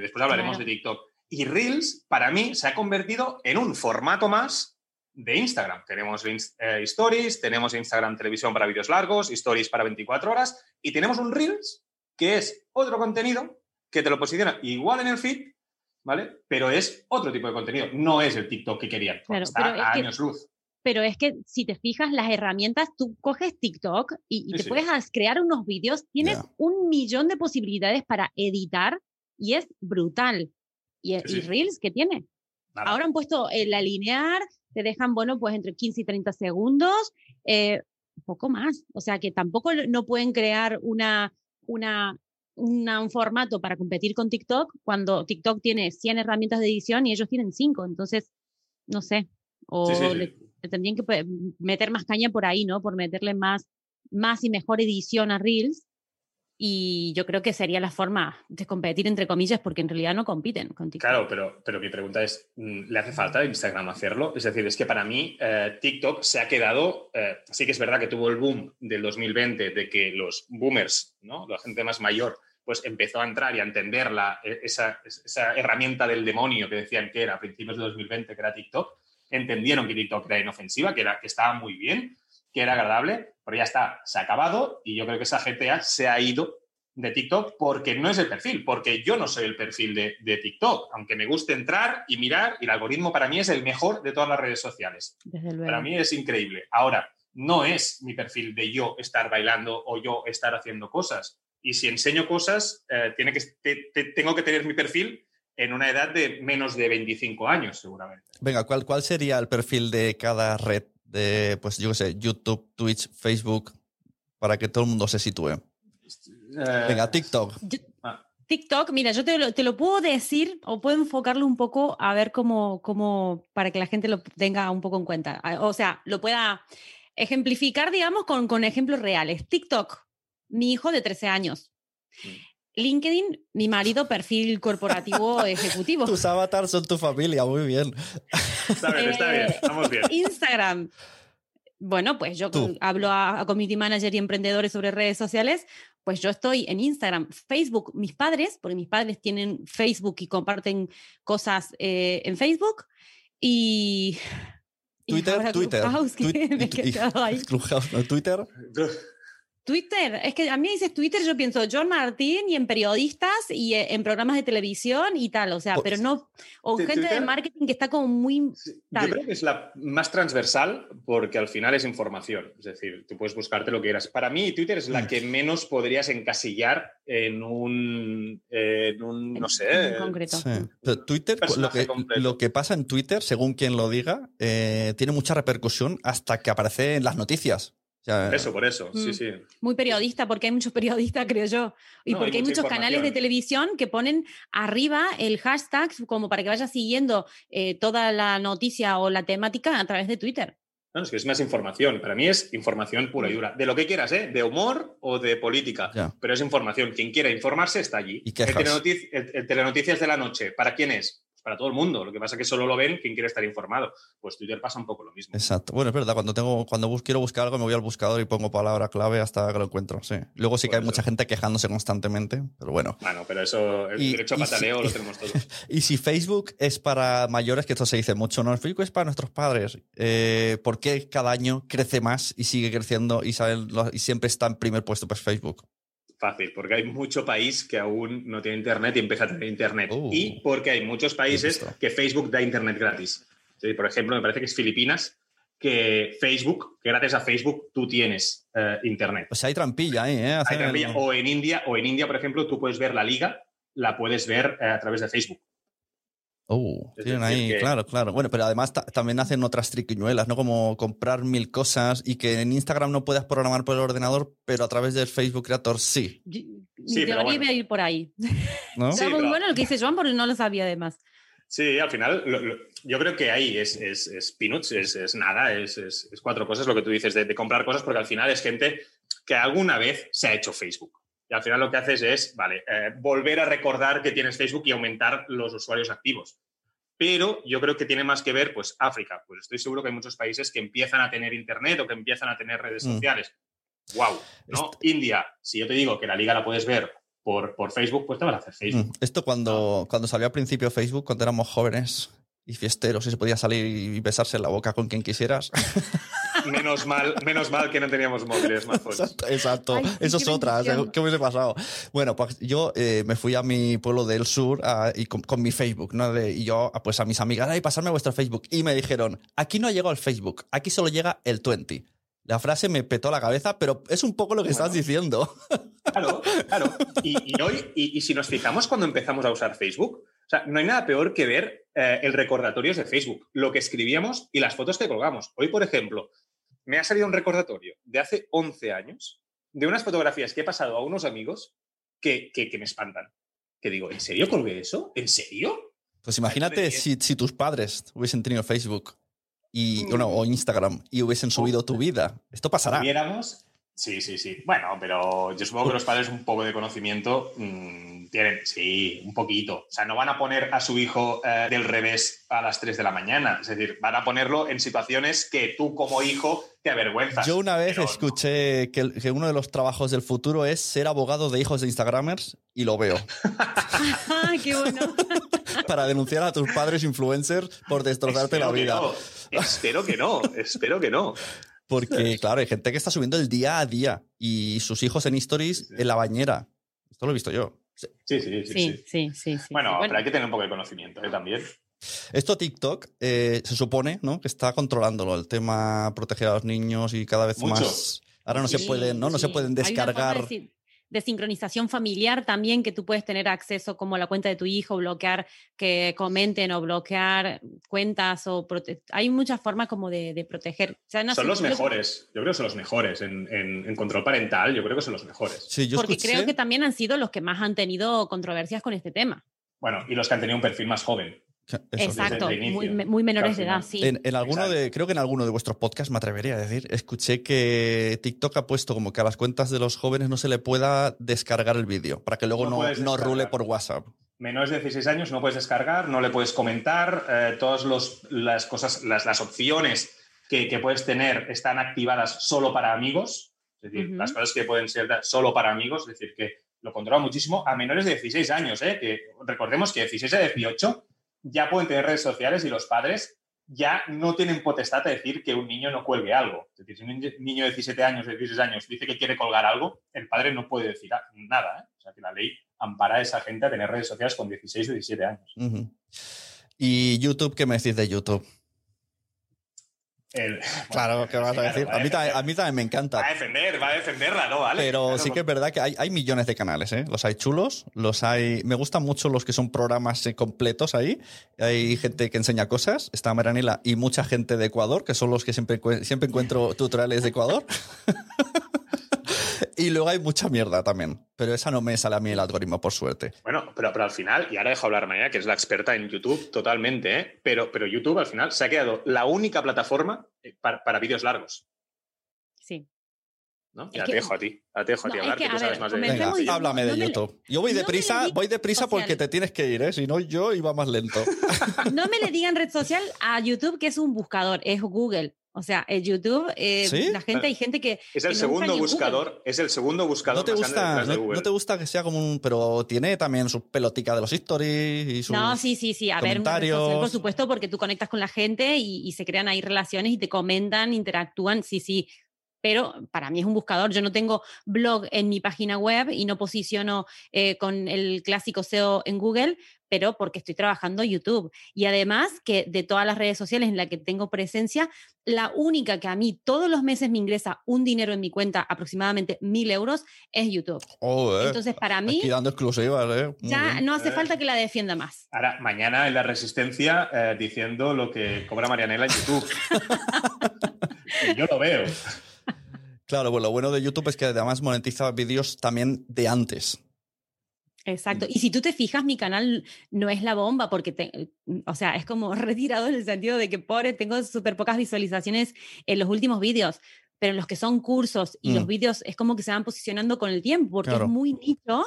después hablaremos de TikTok. Y Reels, para mí, se ha convertido en un formato más de Instagram. Tenemos eh, Stories, tenemos Instagram Televisión para vídeos largos, Stories para 24 horas y tenemos un Reels que es otro contenido que te lo posiciona igual en el feed, ¿vale? Pero es otro tipo de contenido, no es el TikTok que querían. está a años luz. Pero es que si te fijas, las herramientas, tú coges TikTok y, te puedes crear unos vídeos, tienes un millón de posibilidades para editar y es brutal. ¿Y, Reels qué tiene? Ahora han puesto el alinear, te dejan, bueno, pues entre 15 y 30 segundos, eh, poco más. O sea que tampoco no pueden crear una, una, un formato para competir con TikTok cuando TikTok tiene 100 herramientas de edición y ellos tienen 5. Entonces, no sé. O Le, tendrían que meter más caña por ahí, ¿no? Por meterle más, más y mejor edición a Reels y yo creo que sería la forma de competir, entre comillas, porque en realidad no compiten con TikTok. Claro, pero, pero mi pregunta es, mm, ¿le hace falta Instagram hacerlo? Es decir, es que para mí eh, TikTok se ha quedado, eh, sí que es verdad que tuvo el boom del 2020 de que los boomers, ¿no? la gente más mayor, pues empezó a entrar y a entender la, e, esa, esa herramienta del demonio que decían que era a principios de 2020, que era TikTok. Entendieron que TikTok era inofensiva, que, era, que estaba muy bien que era agradable, pero ya está, se ha acabado y yo creo que esa gente ya se ha ido de TikTok porque no es el perfil, porque yo no soy el perfil de, TikTok, aunque me guste entrar y mirar, y el algoritmo para mí es el mejor de todas las redes sociales. Para mí es increíble. Ahora, no es mi perfil de yo estar bailando o yo estar haciendo cosas. Y si enseño cosas, eh, tiene que, tengo que tener mi perfil en una edad de menos de 25 años, seguramente. Venga, ¿cuál, cuál sería el perfil de cada red de, pues yo qué sé, YouTube, Twitch, Facebook, para que todo el mundo se sitúe? Eh, Venga, TikTok. Ah. TikTok, mira, yo te lo, te lo, puedo decir o puedo enfocarlo un poco a ver cómo, cómo, para que la gente lo tenga un poco en cuenta. O sea, lo pueda ejemplificar, digamos, con, con ejemplos reales. TikTok, mi hijo de 13 años. Mm. LinkedIn, mi marido, perfil corporativo ejecutivo. Tus avatars son tu familia, muy bien. Está bien, está bien, estamos bien. Instagram. Bueno, pues yo hablo a, a, community manager y emprendedores sobre redes sociales, pues yo estoy en Instagram, Facebook, mis padres, porque mis padres tienen Facebook y comparten cosas eh, en Facebook, y... Twitter, Twitter. Twitter. Twitter, es que a mí dices Twitter, yo pienso John Martín y en periodistas y eh, en programas de televisión y tal, o sea, pero no, o gente de marketing que está como muy... Yo creo que es la más transversal porque al final es información, es decir, tú puedes buscarte lo que quieras. Para mí Twitter es la mm. que menos podrías encasillar en un, no sé... En concreto. Twitter, lo que, lo que, pasa en Twitter, según quien lo diga, eh, tiene mucha repercusión hasta que aparece en las noticias eso, por eso, sí, mm. sí. Muy periodista, porque hay muchos periodistas, creo yo. Y porque hay, muchos canales de televisión que ponen arriba el hashtag como para que vayas siguiendo eh, toda la noticia o la temática a través de Twitter. No, es que es más información. Para mí es información pura y dura. De lo que quieras, ¿eh? De humor o de política. Pero es información. Quien quiera informarse está allí. ¿Y qué el, telenoticias, el, telenoticias de la noche, ¿para quién es? Para todo el mundo. Lo que pasa es que solo lo ven quien quiere estar informado. Pues Twitter pasa un poco lo mismo. Exacto. Bueno, es verdad, cuando tengo, cuando quiero buscar algo, me voy al buscador y pongo palabra clave hasta que lo encuentro. Sí. Luego sí que hay mucha gente quejándose constantemente, pero bueno. Bueno, pero eso, el derecho a pataleo lo tenemos todos. y si Facebook es para mayores, que esto se dice mucho, ¿no? Facebook es para nuestros padres. Eh, ¿Por qué cada año crece más y sigue creciendo y, y siempre está en primer puesto pues Facebook? Fácil, porque hay mucho país que aún no tiene internet y empieza a tener internet. Uh. y porque hay muchos países que Facebook da internet gratis. por ejemplo, me parece que es Filipinas, que Facebook, que gracias a Facebook tú tienes eh, internet. Pues hay trampilla ahí, ¿eh? Hay trampilla. O en India, o en India, por ejemplo, tú puedes ver la liga, la puedes ver eh, a través de Facebook. Oh, tienen ahí, claro, claro. Bueno, pero además también hacen otras triquiñuelas, ¿no? Como comprar mil cosas y que en Instagram no puedas programar por el ordenador, pero a través del Facebook Creator sí. sí, pero bueno. ir por ahí. ¿No? sí, muy bueno lo que dice Joan porque no lo sabía además. Sí, al final yo creo que ahí es, es, es peanuts, es, nada, es, cuatro cosas lo que tú dices de, de comprar cosas porque al final es gente que alguna vez se ha hecho Facebook. Y al final lo que haces es, vale, eh, volver a recordar que tienes Facebook y aumentar los usuarios activos. Pero yo creo que tiene más que ver, pues, África. Pues estoy seguro que hay muchos países que empiezan a tener Internet o que empiezan a tener redes mm. sociales. ¡Wow! ¿no? India, si yo te digo que la liga la puedes ver por, por Facebook, pues te van a hacer Facebook. Mm. Esto cuando, cuando salió al principio Facebook, cuando éramos jóvenes y fiesteros y se podía salir y besarse en la boca con quien quisieras. menos mal, menos mal que no teníamos móviles más Exacto, eso es otra. ¿Qué hubiese pasado? Bueno, pues yo eh, me fui a mi pueblo del sur y con, mi Facebook, ¿no? y yo, pues a mis amigas, ay, pasarme a vuestro Facebook. Y me dijeron, aquí no ha llegado el Facebook, aquí solo llega el 20. La frase me petó la cabeza, pero es un poco lo que estás diciendo. Claro, claro. Y, hoy, y, si nos fijamos cuando empezamos a usar Facebook, o sea, no hay nada peor que ver eh, el recordatorio de Facebook, lo que escribíamos y las fotos que colgamos. Hoy, por ejemplo, me ha salido un recordatorio de hace 11 años de unas fotografías que he pasado a unos amigos que, que, me espantan. Que digo, ¿en serio colgué eso? ¿En serio? Pues imagínate si, si, tus padres hubiesen tenido Facebook y, mm. o Instagram y hubiesen subido tu vida. Esto pasará. viéramos, sí, sí, sí. Bueno, pero yo supongo que los padres un poco de conocimiento mm, tienen, sí, un poquito. O sea, no van a poner a su hijo eh, del revés a las 3 de la mañana. Es decir, van a ponerlo en situaciones que tú como hijo te avergüenzas. Yo una vez escuché que, que, uno de los trabajos del futuro es ser abogado de hijos de Instagramers y lo veo. ¡Qué bueno! Para denunciar a tus padres influencers por destrozarte la vida. Espero que no, espero que no. Porque, claro, hay gente que está subiendo el día a día y sus hijos en stories en la bañera. Esto lo he visto yo. Sí, sí, sí. sí, sí, bueno, pero hay que tener un poco de conocimiento ¿eh? también. Esto TikTok eh, se supone ¿no? que está controlándolo, el tema proteger a los niños y cada vez más. Ahora no se pueden, ¿no? No se pueden descargar de sincronización familiar también, que tú puedes tener acceso como a la cuenta de tu hijo, bloquear que comenten o bloquear cuentas o hay muchas formas como de, proteger. son los mejores, yo creo que son los mejores en, control parental, yo creo que son los mejores. Porque creo que también han sido los que más han tenido controversias con este tema. Bueno, y los que han tenido un perfil más joven. Exacto, muy, menores de edad, sí. En, alguno de, creo que en alguno de vuestros podcasts me atrevería a decir, escuché que TikTok ha puesto como que a las cuentas de los jóvenes no se le pueda descargar el vídeo, para que luego no, no, rule por WhatsApp. Menores de 16 años no puedes descargar, no le puedes comentar, eh, todas las cosas, las, las opciones que, que, puedes tener están activadas solo para amigos, es decir, las cosas que pueden ser solo para amigos, es decir, que lo controla muchísimo a menores de 16 años, ¿eh? que recordemos que de 16 a 18 ya pueden tener redes sociales y los padres ya no tienen potestad de decir que un niño no cuelgue algo. Es decir, si un niño de 17 años, de 16 años dice que quiere colgar algo, el padre no puede decir nada. ¿eh? O sea, que la ley ampara a esa gente a tener redes sociales con 16 o 17 años. ¿Y YouTube? ¿Qué me decís de YouTube? Claro, ¿qué vas a decir? A mí, también, me encanta. Va a defender, va a defenderla, ¿no? Vale. Pero sí que es verdad que hay, millones de canales, ¿eh? Los hay chulos, los hay. Me gustan mucho los que son programas eh, completos ahí. Hay gente que enseña cosas. Está Maranela y mucha gente de Ecuador, que son los que siempre, siempre encuentro tutoriales de Ecuador. y luego hay mucha mierda también. Pero esa no me sale a mí el algoritmo, por suerte. Bueno, pero, pero al final, y ahora dejo hablar Maya, que es la experta en YouTube totalmente, ¿eh? pero, pero YouTube al final se ha quedado la única plataforma eh, para, vídeos largos. Sí. ¿no? Ya te dejo a ti, ya te dejo a ti hablar, que, tú sabes más de Venga, háblame de YouTube. Yo voy deprisa, voy deprisa porque te tienes que ir, ¿eh? Si no, yo iba más lento. no me le digan red social a YouTube que es un buscador, es Google. O sea, el YouTube, eh, la gente, hay gente que. Es el segundo buscador, es el segundo buscador. ¿No te, gusta, no, te gusta que sea como un. Pero tiene también su pelotica de los stories y sus. No, sí, sí, sí. A ver, por supuesto, porque tú conectas con la gente y, y, se crean ahí relaciones y te comentan, interactúan. Sí, sí pero para mí es un buscador. Yo no tengo blog en mi página web y no posiciono eh, con el clásico SEO en Google, pero porque estoy trabajando YouTube. Y además que de todas las redes sociales en las que tengo presencia, la única que a mí todos los meses me ingresa un dinero en mi cuenta, aproximadamente mil euros, es YouTube. Entonces, para mí... Aquí dando exclusivas, ¿eh? ya no hace falta que la defienda más. Ahora, mañana en la Resistencia eh, diciendo lo que cobra Marianela en YouTube. yo lo veo. Claro, bueno, lo bueno de YouTube es que además monetiza vídeos también de antes. Exacto. Y si tú te fijas, mi canal no es la bomba porque, te, o sea, es como retirado en el sentido de que, pobre, tengo súper pocas visualizaciones en los últimos vídeos, pero en los que son cursos y los mm. vídeos es como que se van posicionando con el tiempo porque es muy nicho.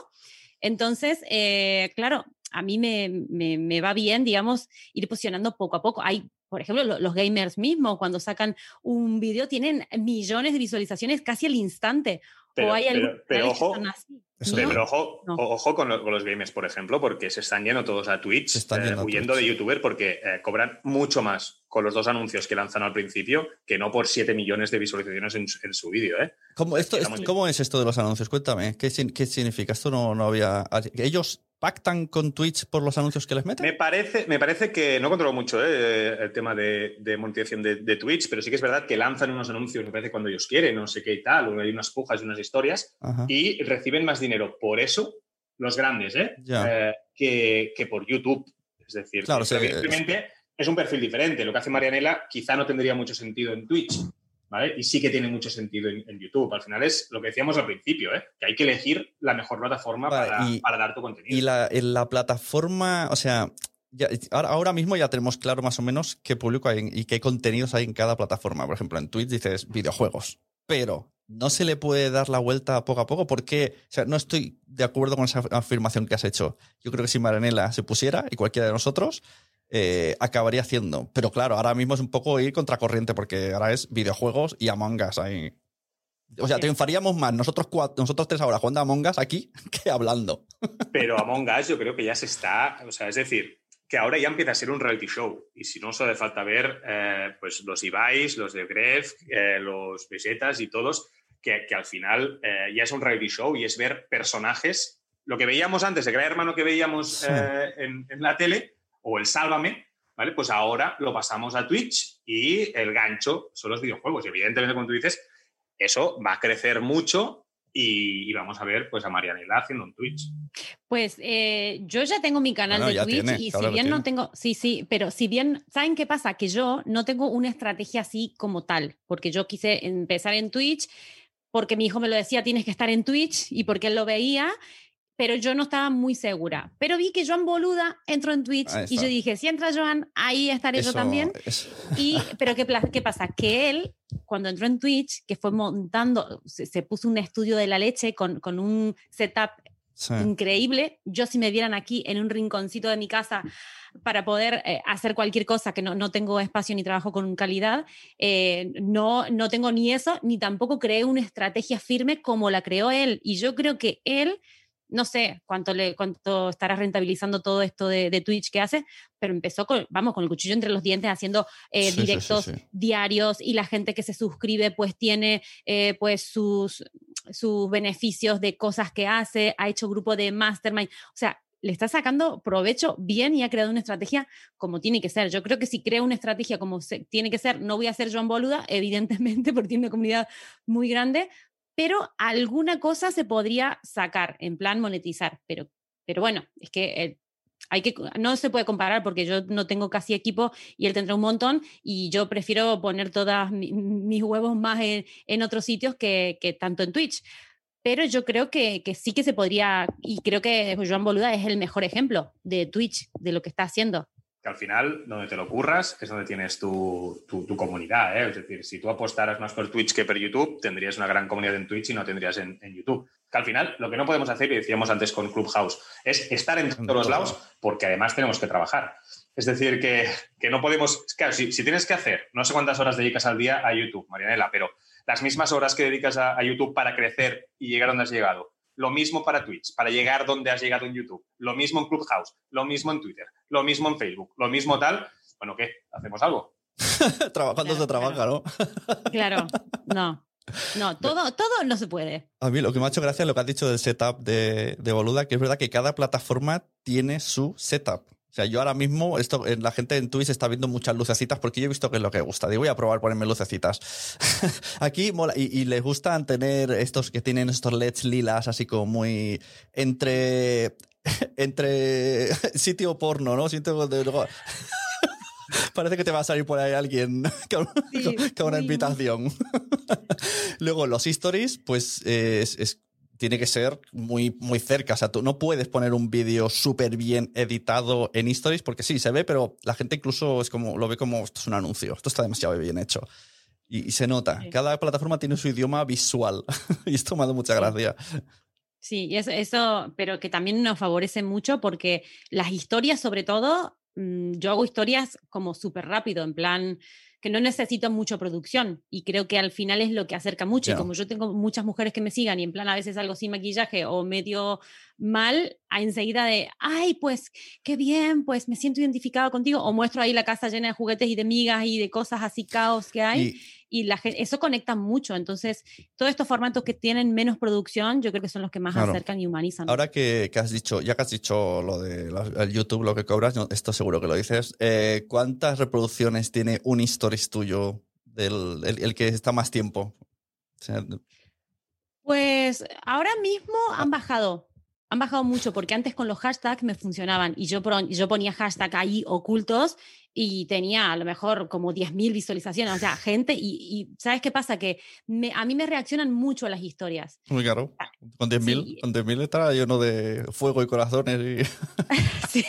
Entonces, eh, claro, a mí me, me, me, va bien, digamos, ir posicionando poco a poco. Hay por ejemplo, los gamers mismos, cuando sacan un vídeo, tienen millones de visualizaciones casi al instante. Pero, ojo, pero ojo, ojo con, los gamers, por ejemplo, porque se están yendo todos a Twitch, eh, huyendo de YouTuber porque eh, cobran mucho más con los dos anuncios que lanzan al principio que no por 7 millones de visualizaciones en, su vídeo. ¿eh? ¿Cómo, esto, ¿Cómo, es esto de los anuncios? Cuéntame, ¿qué, qué significa? Esto no, no había... Ellos pactan con Twitch por los anuncios que les meten? Me parece, me parece que no controlo mucho ¿eh? el tema de, monetización de, Twitch, pero sí que es verdad que lanzan unos anuncios, me parece, cuando ellos quieren, no sé qué y tal, o hay unas pujas y unas historias, y reciben más dinero por eso, los grandes, ¿eh? eh que, por YouTube. Es decir, claro, simplemente es un perfil diferente. Lo que hace Marianela quizá no tendría mucho sentido en Twitch. Y sí que tiene mucho sentido en, YouTube. Al final es lo que decíamos al principio, ¿eh? que hay que elegir la mejor plataforma para, dar tu contenido. Y la, en la plataforma, o sea, ahora, mismo ya tenemos claro más o menos qué público hay y qué contenidos hay en cada plataforma. Por ejemplo, en Twitch dices videojuegos, pero no se le puede dar la vuelta poco a poco porque o sea, no estoy de acuerdo con esa afirmación que has hecho. Yo creo que si Maranela se pusiera y cualquiera de nosotros, eh, acabaría haciendo. Pero claro, ahora mismo es un poco ir contracorriente porque ahora es videojuegos y Among Us ahí. O sea, triunfaríamos más nosotros, cuatro, nosotros tres ahora jugando a Among Us aquí que hablando. Pero Among Us yo creo que ya se está, o sea, es decir, que ahora ya empieza a ser un reality show. Y si no, solo hace falta ver eh, pues los Ibais, los de Gref, eh, los Besetas y todos, que, al final ya es un reality show y es ver personajes. Lo que veíamos antes, el gran hermano que veíamos en, en la tele, o el Sálvame, ¿vale? Pues ahora lo pasamos a Twitch y el gancho son los videojuegos. Y evidentemente, como tú dices, eso va a crecer mucho y, vamos a ver pues a Marianela haciendo un Twitch. Pues eh, yo ya tengo mi canal de Twitch y si bien no tengo, sí, sí, pero si bien, ¿saben qué pasa? Que yo no tengo una estrategia así como tal, porque yo quise empezar en Twitch porque mi hijo me lo decía, tienes que estar en Twitch y porque él lo veía pero yo no estaba muy segura. Pero vi que Joan Boluda entró en Twitch y yo dije, si entra Joan, ahí estaré yo también. Y, pero ¿qué, ¿qué, pasa? Que él, cuando entró en Twitch, que fue montando, se, puso un estudio de la leche con, con un setup increíble. Yo si me vieran aquí en un rinconcito de mi casa para poder eh, hacer cualquier cosa, que no, no, tengo espacio ni trabajo con calidad, eh, no, no tengo ni eso, ni tampoco creé una estrategia firme como la creó él. Y yo creo que él no sé cuánto, le, cuánto estará rentabilizando todo esto de, Twitch que hace, pero empezó con, vamos, con el cuchillo entre los dientes haciendo eh, directos diarios y la gente que se suscribe pues tiene eh, pues sus, sus beneficios de cosas que hace, ha hecho grupo de mastermind, o sea, le está sacando provecho bien y ha creado una estrategia como tiene que ser. Yo creo que si crea una estrategia como tiene que ser, no voy a ser Joan Boluda, evidentemente, porque tiene una comunidad muy grande, pero alguna cosa se podría sacar en plan monetizar. Pero, pero bueno, es que eh, hay que, no se puede comparar porque yo no tengo casi equipo y él tendrá un montón y yo prefiero poner todos mis huevos más en, otros sitios que, tanto en Twitch. Pero yo creo que, que, sí que se podría, y creo que Joan Boluda es el mejor ejemplo de Twitch, de lo que está haciendo. Que al final, donde te lo curras, es donde tienes tu, tu, comunidad. ¿eh? Es decir, si tú apostaras más por Twitch que por YouTube, tendrías una gran comunidad en Twitch y no tendrías en, en YouTube. Que al final, lo que no podemos hacer, y decíamos antes con Clubhouse, es estar en todos los lados porque además tenemos que trabajar. Es decir, que, que no podemos. Claro, si, tienes que hacer, no sé cuántas horas dedicas al día a YouTube, Marianela, pero las mismas horas que dedicas a, a YouTube para crecer y llegar donde has llegado, lo mismo para Twitch, para llegar donde has llegado en YouTube. Lo mismo en Clubhouse, lo mismo en Twitter, lo mismo en Facebook, lo mismo tal. Bueno, ¿qué? ¿Hacemos algo? Trabajando se trabaja, ¿no? claro, no. No, todo, todo no se puede. A mí lo que me ha hecho gracia es lo que has dicho del setup de, de Boluda, que es verdad que cada plataforma tiene su setup. O sea, yo ahora mismo, esto, la gente en Twitch está viendo muchas lucecitas porque yo he visto que es lo que gusta. Digo, voy a probar ponerme lucecitas. Aquí mola. Y, les gustan tener estos que tienen estos LEDs lilas, así como muy entre. entre sitio porno, ¿no? Sitio de, Parece que te va a salir por ahí alguien con, una invitación. Luego, los stories, pues es tiene que ser muy, muy cerca. O sea, tú no puedes poner un vídeo súper bien editado en Stories porque sí, se ve, pero la gente incluso es como, lo ve como esto es un anuncio, esto está demasiado bien hecho. Y, se nota. Cada plataforma tiene su idioma visual. y esto me ha dado mucha gracia. Sí, y eso, eso, pero que también nos favorece mucho porque las historias, sobre todo, mm, yo hago historias como súper rápido, en plan, que no necesito mucha producción y creo que al final es lo que acerca mucho. Y como yo tengo muchas mujeres que me sigan y en plan a veces algo sin maquillaje o medio mal, a enseguida de, ay, pues qué bien, pues me siento identificado contigo o muestro ahí la casa llena de juguetes y de migas y de cosas así caos que hay y la eso conecta mucho. Entonces, todos estos formatos que tienen menos producción, yo creo que son los que más acercan y humanizan. Ahora que, has dicho, ya que has dicho lo de YouTube, lo que cobras, esto seguro que lo dices, eh, ¿cuántas reproducciones tiene un Stories tuyo, del, el, que está más tiempo? pues ahora mismo han bajado han bajado mucho porque antes con los hashtags me funcionaban y yo, yo ponía hashtag ahí ocultos y tenía a lo mejor como 10.000 visualizaciones, o sea, gente, y, ¿sabes qué pasa? Que a mí me reaccionan mucho las historias. Muy claro, con 10.000 con 10.000 estará lleno de fuego y corazones. Y... sí.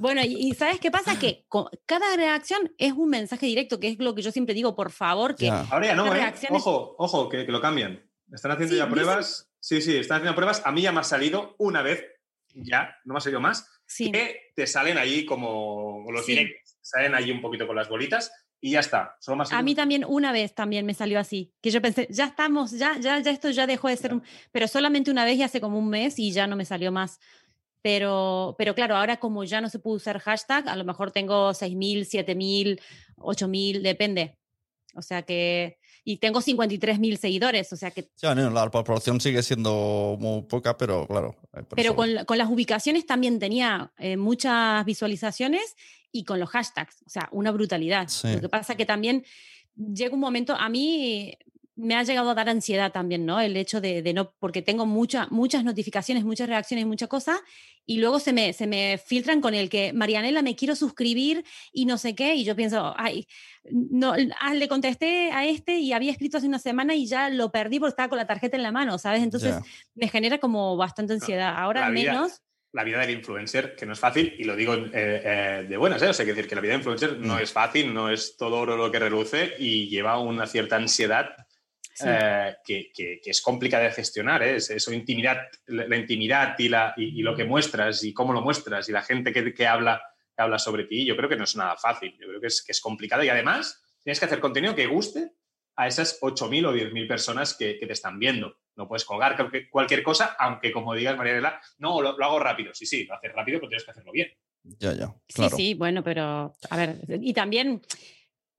Bueno, y, ¿sabes qué pasa? Que cada reacción es un mensaje directo, que es lo que yo siempre digo, por favor, que... Ahora ya no, ¿eh? Ojo, ojo, que, lo cambian. Están haciendo ya pruebas. Sí, sí, están haciendo pruebas. A mí ya me ha salido una vez, ya, no me ha salido más, que te salen ahí como los directos, salen ahí un poquito con las bolitas y ya está. a mí también una vez también me salió así, que yo pensé, ya estamos, ya, ya, ya esto ya dejó de ser, un... pero solamente una vez y hace como un mes y ya no me salió más. Pero, pero claro, ahora como ya no se puede usar hashtag, a lo mejor tengo 6.000, 7.000, 8.000, depende. O sea que y tengo 53 mil seguidores, o sea que... Ya, la proporción sigue siendo muy poca, pero claro. Pero con, con, las ubicaciones también tenía eh, muchas visualizaciones y con los hashtags, o sea, una brutalidad. Lo que pasa que también llega un momento, a mí me ha llegado a dar ansiedad también, ¿no? El hecho de, no, porque tengo muchas muchas notificaciones, muchas reacciones, muchas cosas, y luego se me, se me filtran con el que, Marianela, me quiero suscribir y no sé qué, y yo pienso, ay, no, ah, le contesté a este y había escrito hace una semana y ya lo perdí porque estaba con la tarjeta en la mano, ¿sabes? Entonces me genera como bastante ansiedad. Ahora menos la vida del influencer, que no es fácil, y lo digo eh, eh, de buenas, ¿eh? O sea, que decir que la vida del influencer no mm. es fácil, no es todo oro lo que reluce y lleva una cierta ansiedad eh, que, es complicada de gestionar, ¿eh? es eso, intimidad, la, intimidad y, la, y, lo que muestras y cómo lo muestras y la gente que, habla, habla sobre ti, yo creo que no es nada fácil, yo creo que es, que es complicado y además tienes que hacer contenido que guste a esas 8.000 o 10.000 personas que, te están viendo. No puedes colgar cualquier cosa, aunque como digas Mariela, no, lo, hago rápido. Sí, sí, lo haces rápido, pero tienes que hacerlo bien. Ya, ya. Sí, sí, bueno, pero a ver, y también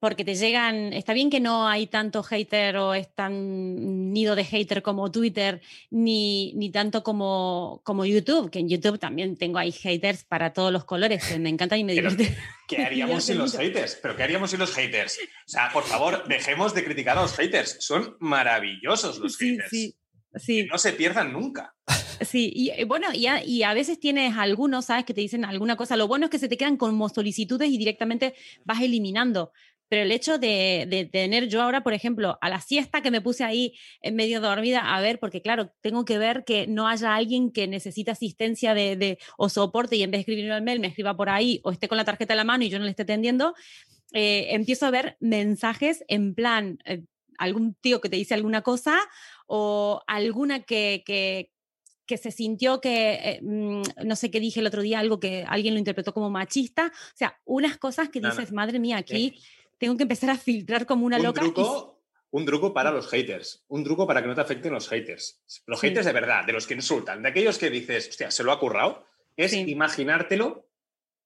porque te llegan, está bien que no hay tanto hater o es tan nido de hater como Twitter, ni, ni tanto como, como YouTube, que en YouTube también tengo ahí haters para todos los colores, que me encantan y me divierten. ¿Qué haríamos sin los haters? ¿Pero qué haríamos sin los haters? O sea, por favor, dejemos de criticar a los haters. Son maravillosos los haters. Sí, sí. no se pierdan nunca. Sí, y eh, bueno, y a, y a, veces tienes algunos, ¿sabes? Que te dicen alguna cosa. Lo bueno es que se te quedan como solicitudes y directamente vas eliminando pero el hecho de, de tener yo ahora, por ejemplo, a la siesta que me puse ahí en medio dormida, a ver, porque claro, tengo que ver que no haya alguien que necesite asistencia de, de o soporte y en vez de escribirme el mail me escriba por ahí o esté con la tarjeta en la mano y yo no le esté atendiendo, eh, empiezo a ver mensajes en plan, eh, algún tío que te dice alguna cosa o alguna que, que, que se sintió que, eh, mm, no sé qué dije el otro día, algo que alguien lo interpretó como machista. O sea, unas cosas que No, dices, no. madre mía, aquí Eh, tengo que empezar a filtrar como una un loca. y truco, un truco para los haters. Un truco para que no te afecten los haters. Los Sí. haters de verdad, de los que insultan, de aquellos que dices, hostia, se lo ha currado, es Sí. imaginártelo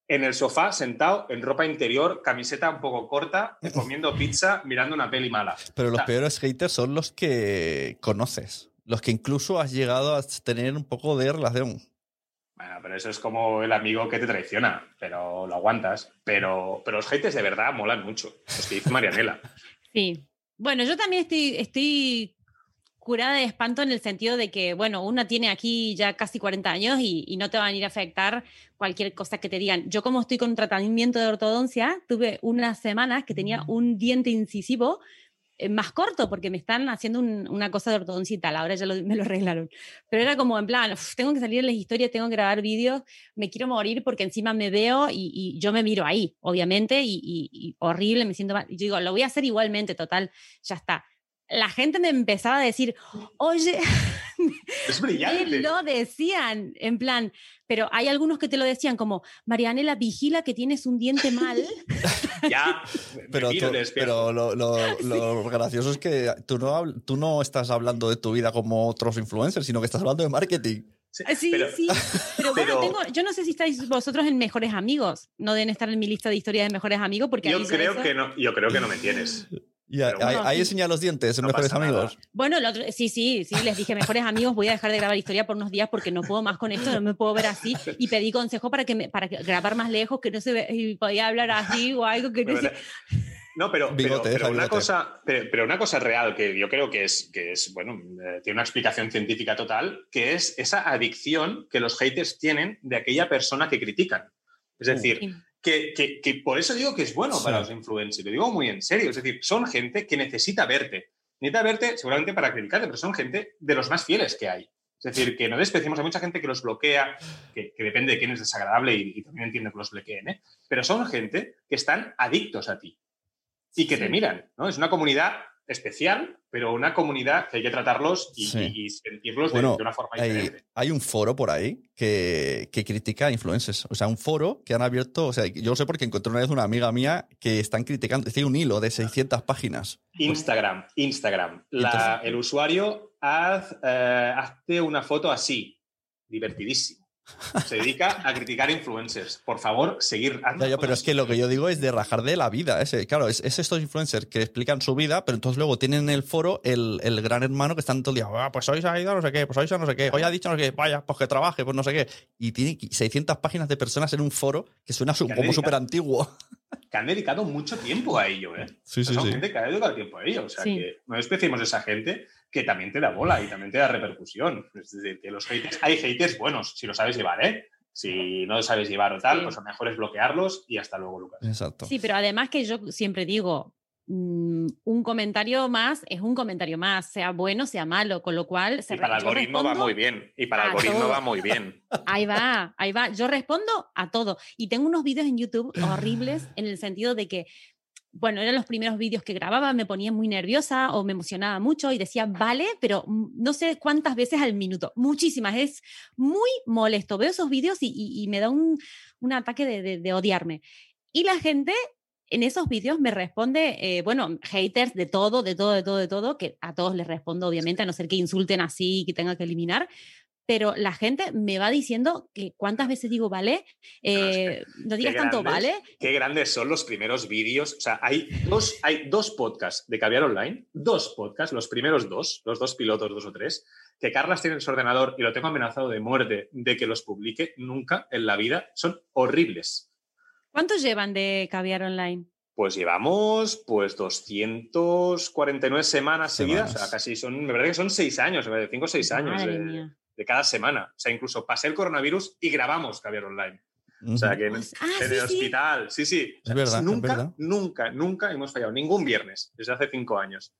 en el sofá, sentado, en ropa interior, camiseta un poco corta, comiendo pizza, mirando una peli mala. Pero los O sea, peores haters son los que conoces. Los que incluso has llegado a tener un poco de relación. Bueno, pero eso es como el amigo que te traiciona, pero lo aguantas. Pero, pero los haters de verdad molan mucho, los que dice Marianela. Sí. Bueno, yo también estoy, estoy curada de espanto en el sentido de que, bueno, una tiene aquí ya casi 40 años y, y no te van a ir a afectar cualquier cosa que te digan. Yo como estoy con tratamiento de ortodoncia, tuve unas semanas que tenía un diente incisivo más corto porque me están haciendo un- una cosa de tal, ahora ya lo- me lo arreglaron. Pero era como en plan, "Uf, tengo que salir en las historias, tengo que grabar vídeos, me quiero morir porque encima me veo y, y yo me miro ahí, obviamente, y, y- y horrible, me siento mal. Y yo digo, lo voy a hacer igualmente, total, ya está. La gente me empezaba a decir, oye, Es brillante. lo decían, en plan, pero hay algunos que te lo decían como, Marianela, vigila que tienes un diente mal. Ya, Pero, tú- pero lo, lo- lo gracioso es que tú no, tú no estás hablando de tu vida como otros influencers, sino que estás hablando de marketing. Sí, Ah, Sí, pero- sí. Pero, bueno, pero- tengo, yo no sé si estáis vosotros en mejores amigos. No deben estar en mi lista de historias de mejores amigos porque Yo creo, eso- que no, yo creo que no me tienes. Y ahí, Pero bueno, ahí sí. enseña los dientes, en No mejores amigos. Bueno, el otro- sí, sí, sí, les dije mejores amigos, voy a dejar de grabar historia por unos días porque no puedo más con esto, no me puedo ver así y pedí consejo para que me, para grabar más lejos, que no se ve, y podía hablar así o algo que no sé. No, pero, Bigote, una cosa, pero, pero una cosa real que yo creo que es, que es bueno, eh, tiene una explicación científica total, que es esa adicción que los haters tienen de aquella persona que critican. Es decir, Sí. Que, que- que por eso digo que es bueno Sí. para los influencers, lo digo muy en serio, es decir, son gente que necesita verte, necesita verte seguramente para criticarte, pero son gente de los más fieles que hay. Es decir, que no despreciemos a mucha gente que los bloquea, que, que depende de quién es desagradable y, y también entiendo que los bloqueen, ¿eh? pero son gente que están adictos a ti y que te miran, ¿no? Es una comunidad especial, pero una comunidad que hay que tratarlos y, Sí. y- y sentirlos de- Bueno, de, una forma Hay, diferente. hay un foro por ahí que, que critica a influencers. O sea, un foro que han abierto. O sea, yo lo sé porque encontré una vez una amiga mía que están criticando. Tiene un hilo de 600 páginas. Instagram, Instagram. Y La- entonces- el usuario haz, eh, hazte una foto así, divertidísimo. Se dedica a criticar influencers. Por favor, seguir. Ya, ya, pero es que lo que yo digo es de rajar de la vida. Ese, claro, es, es estos influencers que explican su vida, pero entonces luego tienen en el foro el, el gran hermano que están todo el día, "Ah, pues hoy se ha ido no sé qué, pues hoy se ha no sé qué, hoy ha dicho no sé qué, vaya, pues que trabaje, pues no sé qué. Y tiene 600 páginas de personas en un foro que suena su- Que como súper antiguo. que han dedicado mucho tiempo a ello, ¿eh? Sí, O sea, sí, son sí. gente que ha dedicado tiempo a ello. O sea, Sí. que no despreciemos a esa gente que también te da bola y también te da repercusión. Es decir, que los haters, hay haters buenos, si lo sabes llevar, ¿eh? Si no lo sabes llevar o tal, Sí. pues lo mejor es bloquearlos y hasta luego, Lucas. Exacto. Sí, pero además que yo siempre digo, mm, un comentario más es un comentario más, sea bueno, sea malo, con lo cual... se Y para el algoritmo va muy bien. Y para el algoritmo todo. va muy bien. Ahí va, ahí va. Yo respondo a todo. Y tengo unos vídeos en YouTube horribles en el sentido de que, bueno, eran los primeros vídeos que grababa, me ponía muy nerviosa o me emocionaba mucho y decía, vale, pero mm, no sé cuántas veces al minuto. Muchísimas. Es muy molesto. Veo esos vídeos y, me da un, ataque de odiarme. Y la gente en esos vídeos me responde, eh, bueno, haters de todo, de todo, de todo, de todo, que a todos les respondo, obviamente, a no ser que insulten así y que tenga que eliminar. Pero la gente me va diciendo que cuántas veces digo, vale, eh, no digas tanto, vale. Qué grandes son los primeros vídeos. O sea, hay dos, hay dos podcasts de Caviar Online, dos podcasts, los primeros dos, los dos pilotos, dos o tres, que Carlas tiene en su ordenador y lo tengo amenazado de muerte de que los publique nunca en la vida. Son horribles. ¿Cuántos llevan de caviar online? Pues llevamos pues 249 semanas, seguidas, o sea, Semanas. casi son, me parece que son seis años, cinco o seis años Madre de, mía. De cada semana. O sea, incluso pasé el coronavirus y grabamos Caviar Online. O sea, que en, Ah, en sí, el sí. hospital, sí, sí. Es verdad, es nunca, verdad. nunca, nunca hemos fallado. Ningún viernes, desde hace cinco años.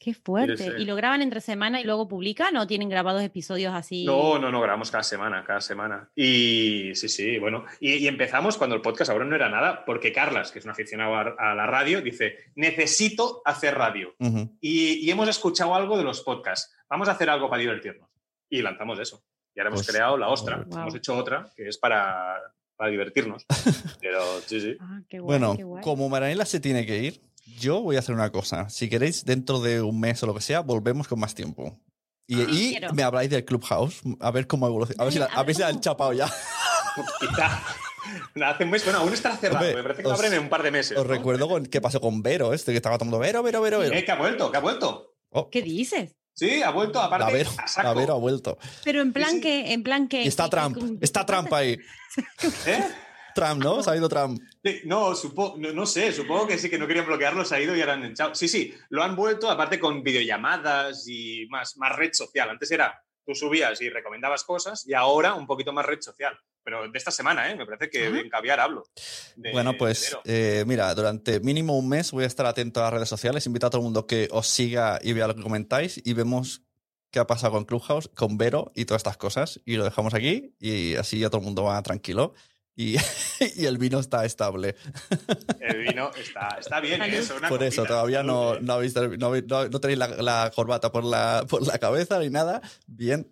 Qué fuerte. ¿Y lo graban entre semana y luego publican o tienen grabados episodios así? No, no, no, grabamos cada semana, cada semana. Y sí, sí, bueno. Y, y empezamos cuando el podcast ahora no era nada, porque Carlas, que es una aficionada a, a la radio, dice, necesito hacer radio. Y hemos escuchado algo de los podcasts. Vamos a hacer algo para divertirnos. Y lanzamos eso. Y ahora hemos Pues, creado la ostra. wow. Hemos hecho otra que es para, para divertirnos. Pero sí, sí. Ah, qué guay, Bueno, qué guay. como Marianela se tiene que ir, yo voy a hacer una cosa. Si queréis, dentro de un mes o lo que sea, volvemos con más tiempo. Y, Ah, y me habláis del Clubhouse, a ver cómo evoluciona. A ver si la, a a ver ver si la han chapado ya. Quizá. Hace un mes, bueno, aún estará cerrado. Hombre, Me parece que lo abren en un par de meses. Os ¿no? recuerdo con, qué pasó con Vero, este que estaba tomando Vero, Vero, Vero, Vero. Eh, que ha vuelto, que ha vuelto. Oh, ¿Qué dices? Sí, ha vuelto, aparte, la Vero, a saco. la Vero ha vuelto. Pero en plan sí. que, en plan que. Y está que- Trump, que- está Trump ahí. ¿Eh? Trump, ¿no? Se ha ido Trump. Sí, No, supo- no, no sé, supongo que sí, que no querían bloquearlo, se ha ido y ahora han echado. Sí, sí, lo han vuelto, aparte con videollamadas y más, más red social. Antes era, tú subías y recomendabas cosas y ahora un poquito más red social. Pero de esta semana, ¿eh? Me parece que en Caviar hablo. de- Bueno, pues eh, mira, durante mínimo un mes voy a estar atento a las redes sociales. Invito a todo el mundo que os siga y vea lo que comentáis y vemos qué ha pasado con Clubhouse, con Vero y todas estas cosas. Y lo dejamos aquí y así ya todo el mundo va tranquilo. Y, y el vino está estable. El vino está, está bien, ¿eh? Eso, una Por eso, todavía no, ¿eh? no, habéis no, no- no tenéis la, la corbata por la, por la cabeza ni nada. Bien.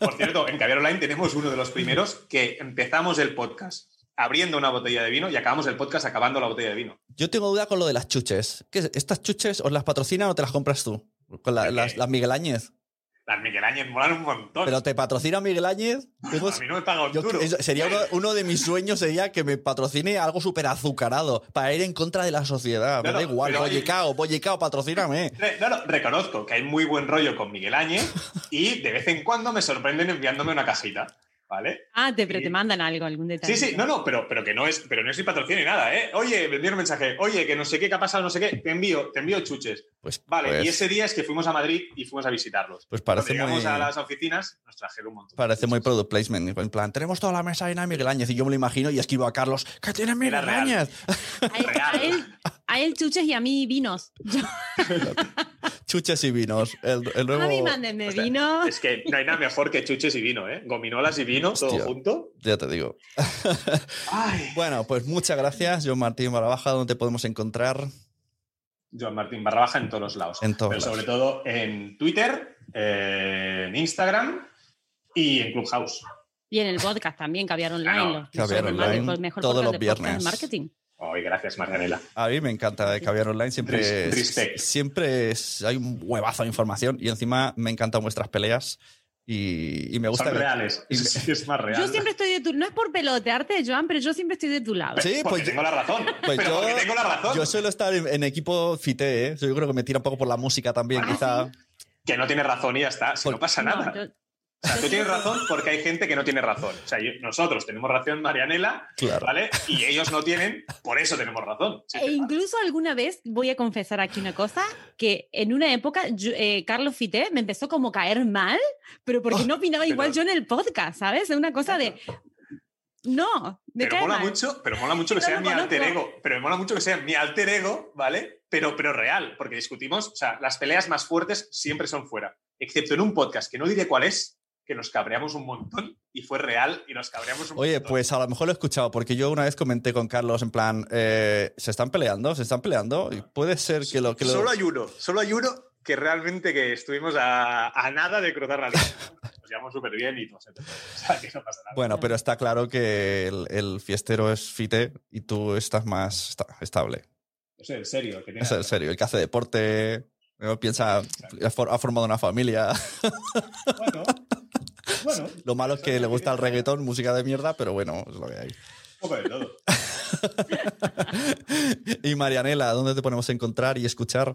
Por cierto, en Caviar Online tenemos uno de los primeros que empezamos el podcast abriendo una botella de vino y acabamos el podcast acabando la botella de vino. Yo tengo duda con lo de las chuches. ¿Qué es? ¿Estas chuches os las patrocinan o te las compras tú? Con las, las Miguel Áñez. Las Miguel Ángel molan un montón. ¿Pero te patrocina Miguel Áñez? Tengo- a mí no me paga un Yo- duro. sería uno, uno de mis sueños sería que me patrocine algo súper azucarado para ir en contra de la sociedad. Me Claro, da igual, Bollicao, Bollicao, patrocíname. No, no, reconozco que hay muy buen rollo con Miguel Áñez y de vez en cuando me sorprenden enviándome una cajita, ¿vale? Ah, te, pero te mandan algo, algún detalle. Sí, sí, no, no, pero, pero que no es, pero no es ni patrocinio ni nada, ¿eh? Oye, me envían un mensaje, oye, que no sé qué, que ha pasado, no sé qué, te envío, te envío chuches. Pues, Vale, pues, y ese día es que fuimos a Madrid y fuimos a visitarlos. pues Cuando parece llegamos muy, a las oficinas, nos trajeron un montón. parece muy product placement. En plan, tenemos toda la mesa llena de Miguel Áñez y yo me lo imagino y escribo a Carlos, ¿qué tiene Miguel. Áñez? A él, a él- a él chuches y a mí vinos. Yo- Chuches y vinos. El, el nuevo... A mí mándenme O sea, vino. Es que no hay nada mejor que chuches y vino, ¿eh? Gominolas y vino, todo junto. Ya te digo. Ay. Bueno, pues muchas gracias, John Martín Barabaja. ¿Dónde te podemos encontrar? Joan Martín barra baja en todos los lados. En todos pero lados. sobre todo en Twitter, eh, en Instagram y en Clubhouse. Y en el podcast también, Caviar Online. Claro, los- Caviar el Online, mejor- mejor todos los viernes. marketing. Ay, gracias, Marianela. A mí me encanta Caviar Online. Siempre, es- siempre es- hay un huevazo de información y encima me encantan vuestras peleas y, y me gusta. Son reales. me- Es, es más real. Yo siempre estoy de tu No es por pelotearte, Joan, pero yo siempre estoy de tu lado. Sí, porque pues, tengo la razón. pues pero yo- porque tengo la razón. yo suelo estar en, en equipo fite, ¿eh? Yo creo que me tira un poco por la música también, Ah, quizá. Que no tienes razón y ya está. Si Pues- no pasa No, nada. yo- tú tienes razón porque hay gente que no tiene razón. O sea, yo- nosotros tenemos razón, Marianela, Claro. ¿vale? Y ellos no tienen, por eso tenemos razón. Sí, E incluso alguna vez, voy a confesar aquí una cosa, que en una época yo- eh, Carlos Fité me empezó como a caer mal, pero porque no opinaba igual pero- yo en el podcast, ¿sabes? Es una cosa de... No, me pero cae mola mal. mucho, pero mola mucho que No sea mi alter ego. Pero me mola mucho que sea mi alter ego, ¿vale? Pero, pero real, porque discutimos, o sea, las peleas más fuertes siempre son fuera. Excepto en un podcast que no diré cuál es, que nos cabreamos un montón y fue real y nos cabreamos un Oye, montón. pues a lo mejor lo he escuchado, porque yo una vez comenté con Carlos en plan, eh, ¿se están peleando? ¿Se están peleando? Y puede ser que lo que lo... Solo hay uno, solo hay uno que realmente que estuvimos a, a nada de cruzar la línea. Nos llevamos súper bien y todo. O sea, que no pasa nada. Bueno, pero está claro que el, el fiestero es fite y tú estás más esta- estable. Sé, en serio. Que tiene Es en serio, el que hace deporte, piensa, ha formado una familia. Bueno, bueno, Lo malo es que le gusta el reggaetón, música de mierda, pero bueno, es lo que hay. todo. Y Marianela, ¿dónde te ponemos a encontrar y escuchar?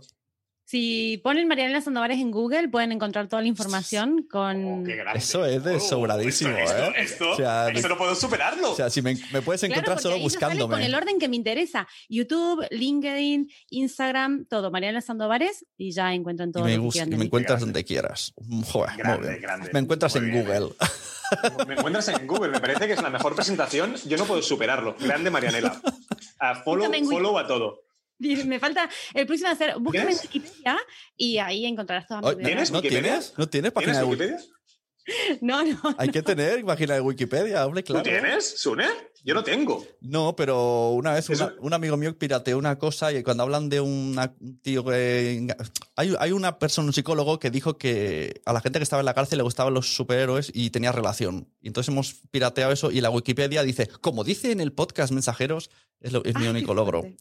Si ponen Mariana Sandovares en Google, pueden encontrar toda la información con. Oh, qué grande. Eso es de Oh, sobradísimo, esto, ¿eh? Esto, O sea, esto no puedo superarlo. O sea, si me, me puedes encontrar solo ahí sale buscándome. con el orden que me interesa. YouTube, LinkedIn, Instagram, todo. Mariana Sandovares y ya encuentran Y todo me, lo que bus- quieran y me encuentras Grande. donde quieras. Joder, muy Grande, bien. grande. Me encuentras Muy en bien, Google. Me encuentras en Google, me parece que es la mejor presentación. Yo no puedo superarlo. Grande Marianela. A follow, follow a todo. Me falta el próximo hacer. Búscame en. Wikipedia y ahí encontrarás toda mi Oye, vida. ¿Tienes ¿No tienes? ¿No tienes página ¿Tienes de Wikipedia? Wikipedia? No, no. Hay que tener página de Wikipedia, hombre, claro. ¿Tú tienes, Sune? Yo no tengo. No, pero una vez una- un amigo mío pirateó una cosa y cuando hablan de una- un tío que... Hay, hay una persona, un psicólogo, que dijo que a la gente que estaba en la cárcel le gustaban los superhéroes y tenía relación. Y entonces hemos pirateado eso y la Wikipedia dice, como dice en el podcast Mensajeros, es, lo- es mi Ay, único logro. fuerte.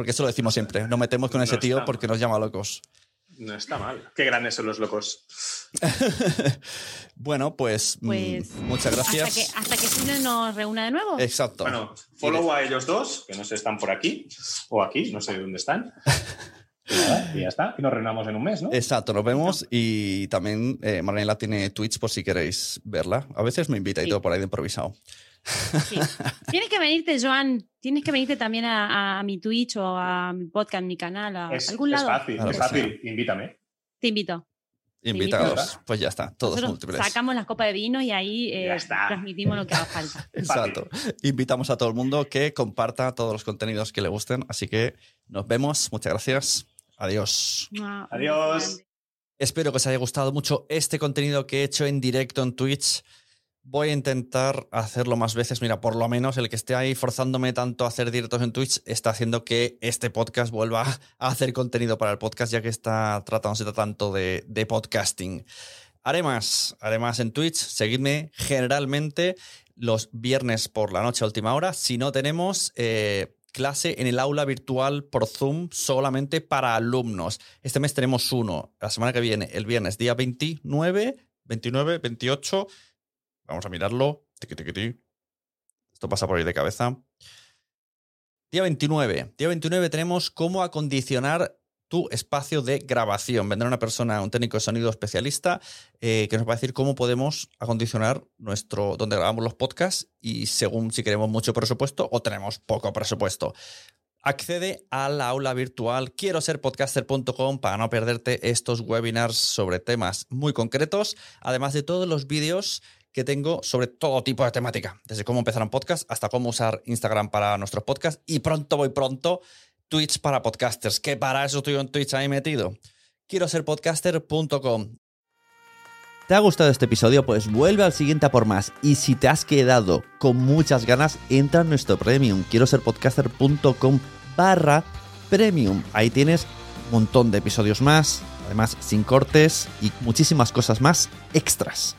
Porque eso lo decimos siempre, no metemos con No ese tío porque nos llama locos. No está mal. Qué grandes son los locos. bueno, pues, mm, Pues, muchas gracias. Hasta que, hasta que Sune nos reúna de nuevo. Exacto. Bueno, follow a ellos dos, que no sé, están por aquí o aquí, no sé dónde están. Y nada, y ya está. Y nos reunamos en un mes, ¿no? Exacto, nos vemos y también eh, Mariela tiene Twitch por si queréis verla. A veces me invita y Sí. todo por ahí de improvisado. Sí. Tienes que venirte, Joan. Tienes que venirte también a, a mi Twitch o a mi podcast, mi canal, a Es, algún es lado. fácil, Claro es fácil. Invítame. Te invito. Invitados. Pues ya está, todos Nosotros múltiples. sacamos las copas de vino y ahí eh, transmitimos lo que haga falta. Exacto. Invitamos a todo el mundo que comparta todos los contenidos que le gusten. Así que nos vemos. Muchas gracias. Adiós. Adiós. Espero que os haya gustado mucho este contenido que he hecho en directo en Twitch. Voy a intentar hacerlo más veces. Mira, por lo menos el que esté ahí forzándome tanto a hacer directos en Twitch está haciendo que este podcast vuelva a hacer contenido para el podcast, ya que está tratándose tanto de, de podcasting. Haré más, haré más en Twitch. Seguidme generalmente los viernes por la noche a última hora. Si no tenemos eh, clase en el aula virtual por Zoom solamente para alumnos. Este mes tenemos uno. La semana que viene, el viernes, día 29, 29, 28. Vamos a mirarlo. Esto pasa por ahí de cabeza. Día 29. Día 29 tenemos cómo acondicionar tu espacio de grabación. Vendrá una persona, un técnico de sonido especialista, eh, que nos va a decir cómo podemos acondicionar nuestro, donde grabamos los podcasts y según si queremos mucho presupuesto o tenemos poco presupuesto. Accede a la aula virtual quiero ser podcaster.com para no perderte estos webinars sobre temas muy concretos, además de todos los vídeos que tengo sobre todo tipo de temática, desde cómo empezar un podcast hasta cómo usar Instagram para nuestros podcasts y pronto voy pronto Twitch para podcasters, que para eso estoy en Twitch ahí metido. Quiero ser podcaster.com. ¿Te ha gustado este episodio? Pues vuelve al siguiente a por más. Y si te has quedado con muchas ganas, entra en nuestro premium. Quiero ser podcaster.com barra premium. Ahí tienes un montón de episodios más, además sin cortes y muchísimas cosas más extras.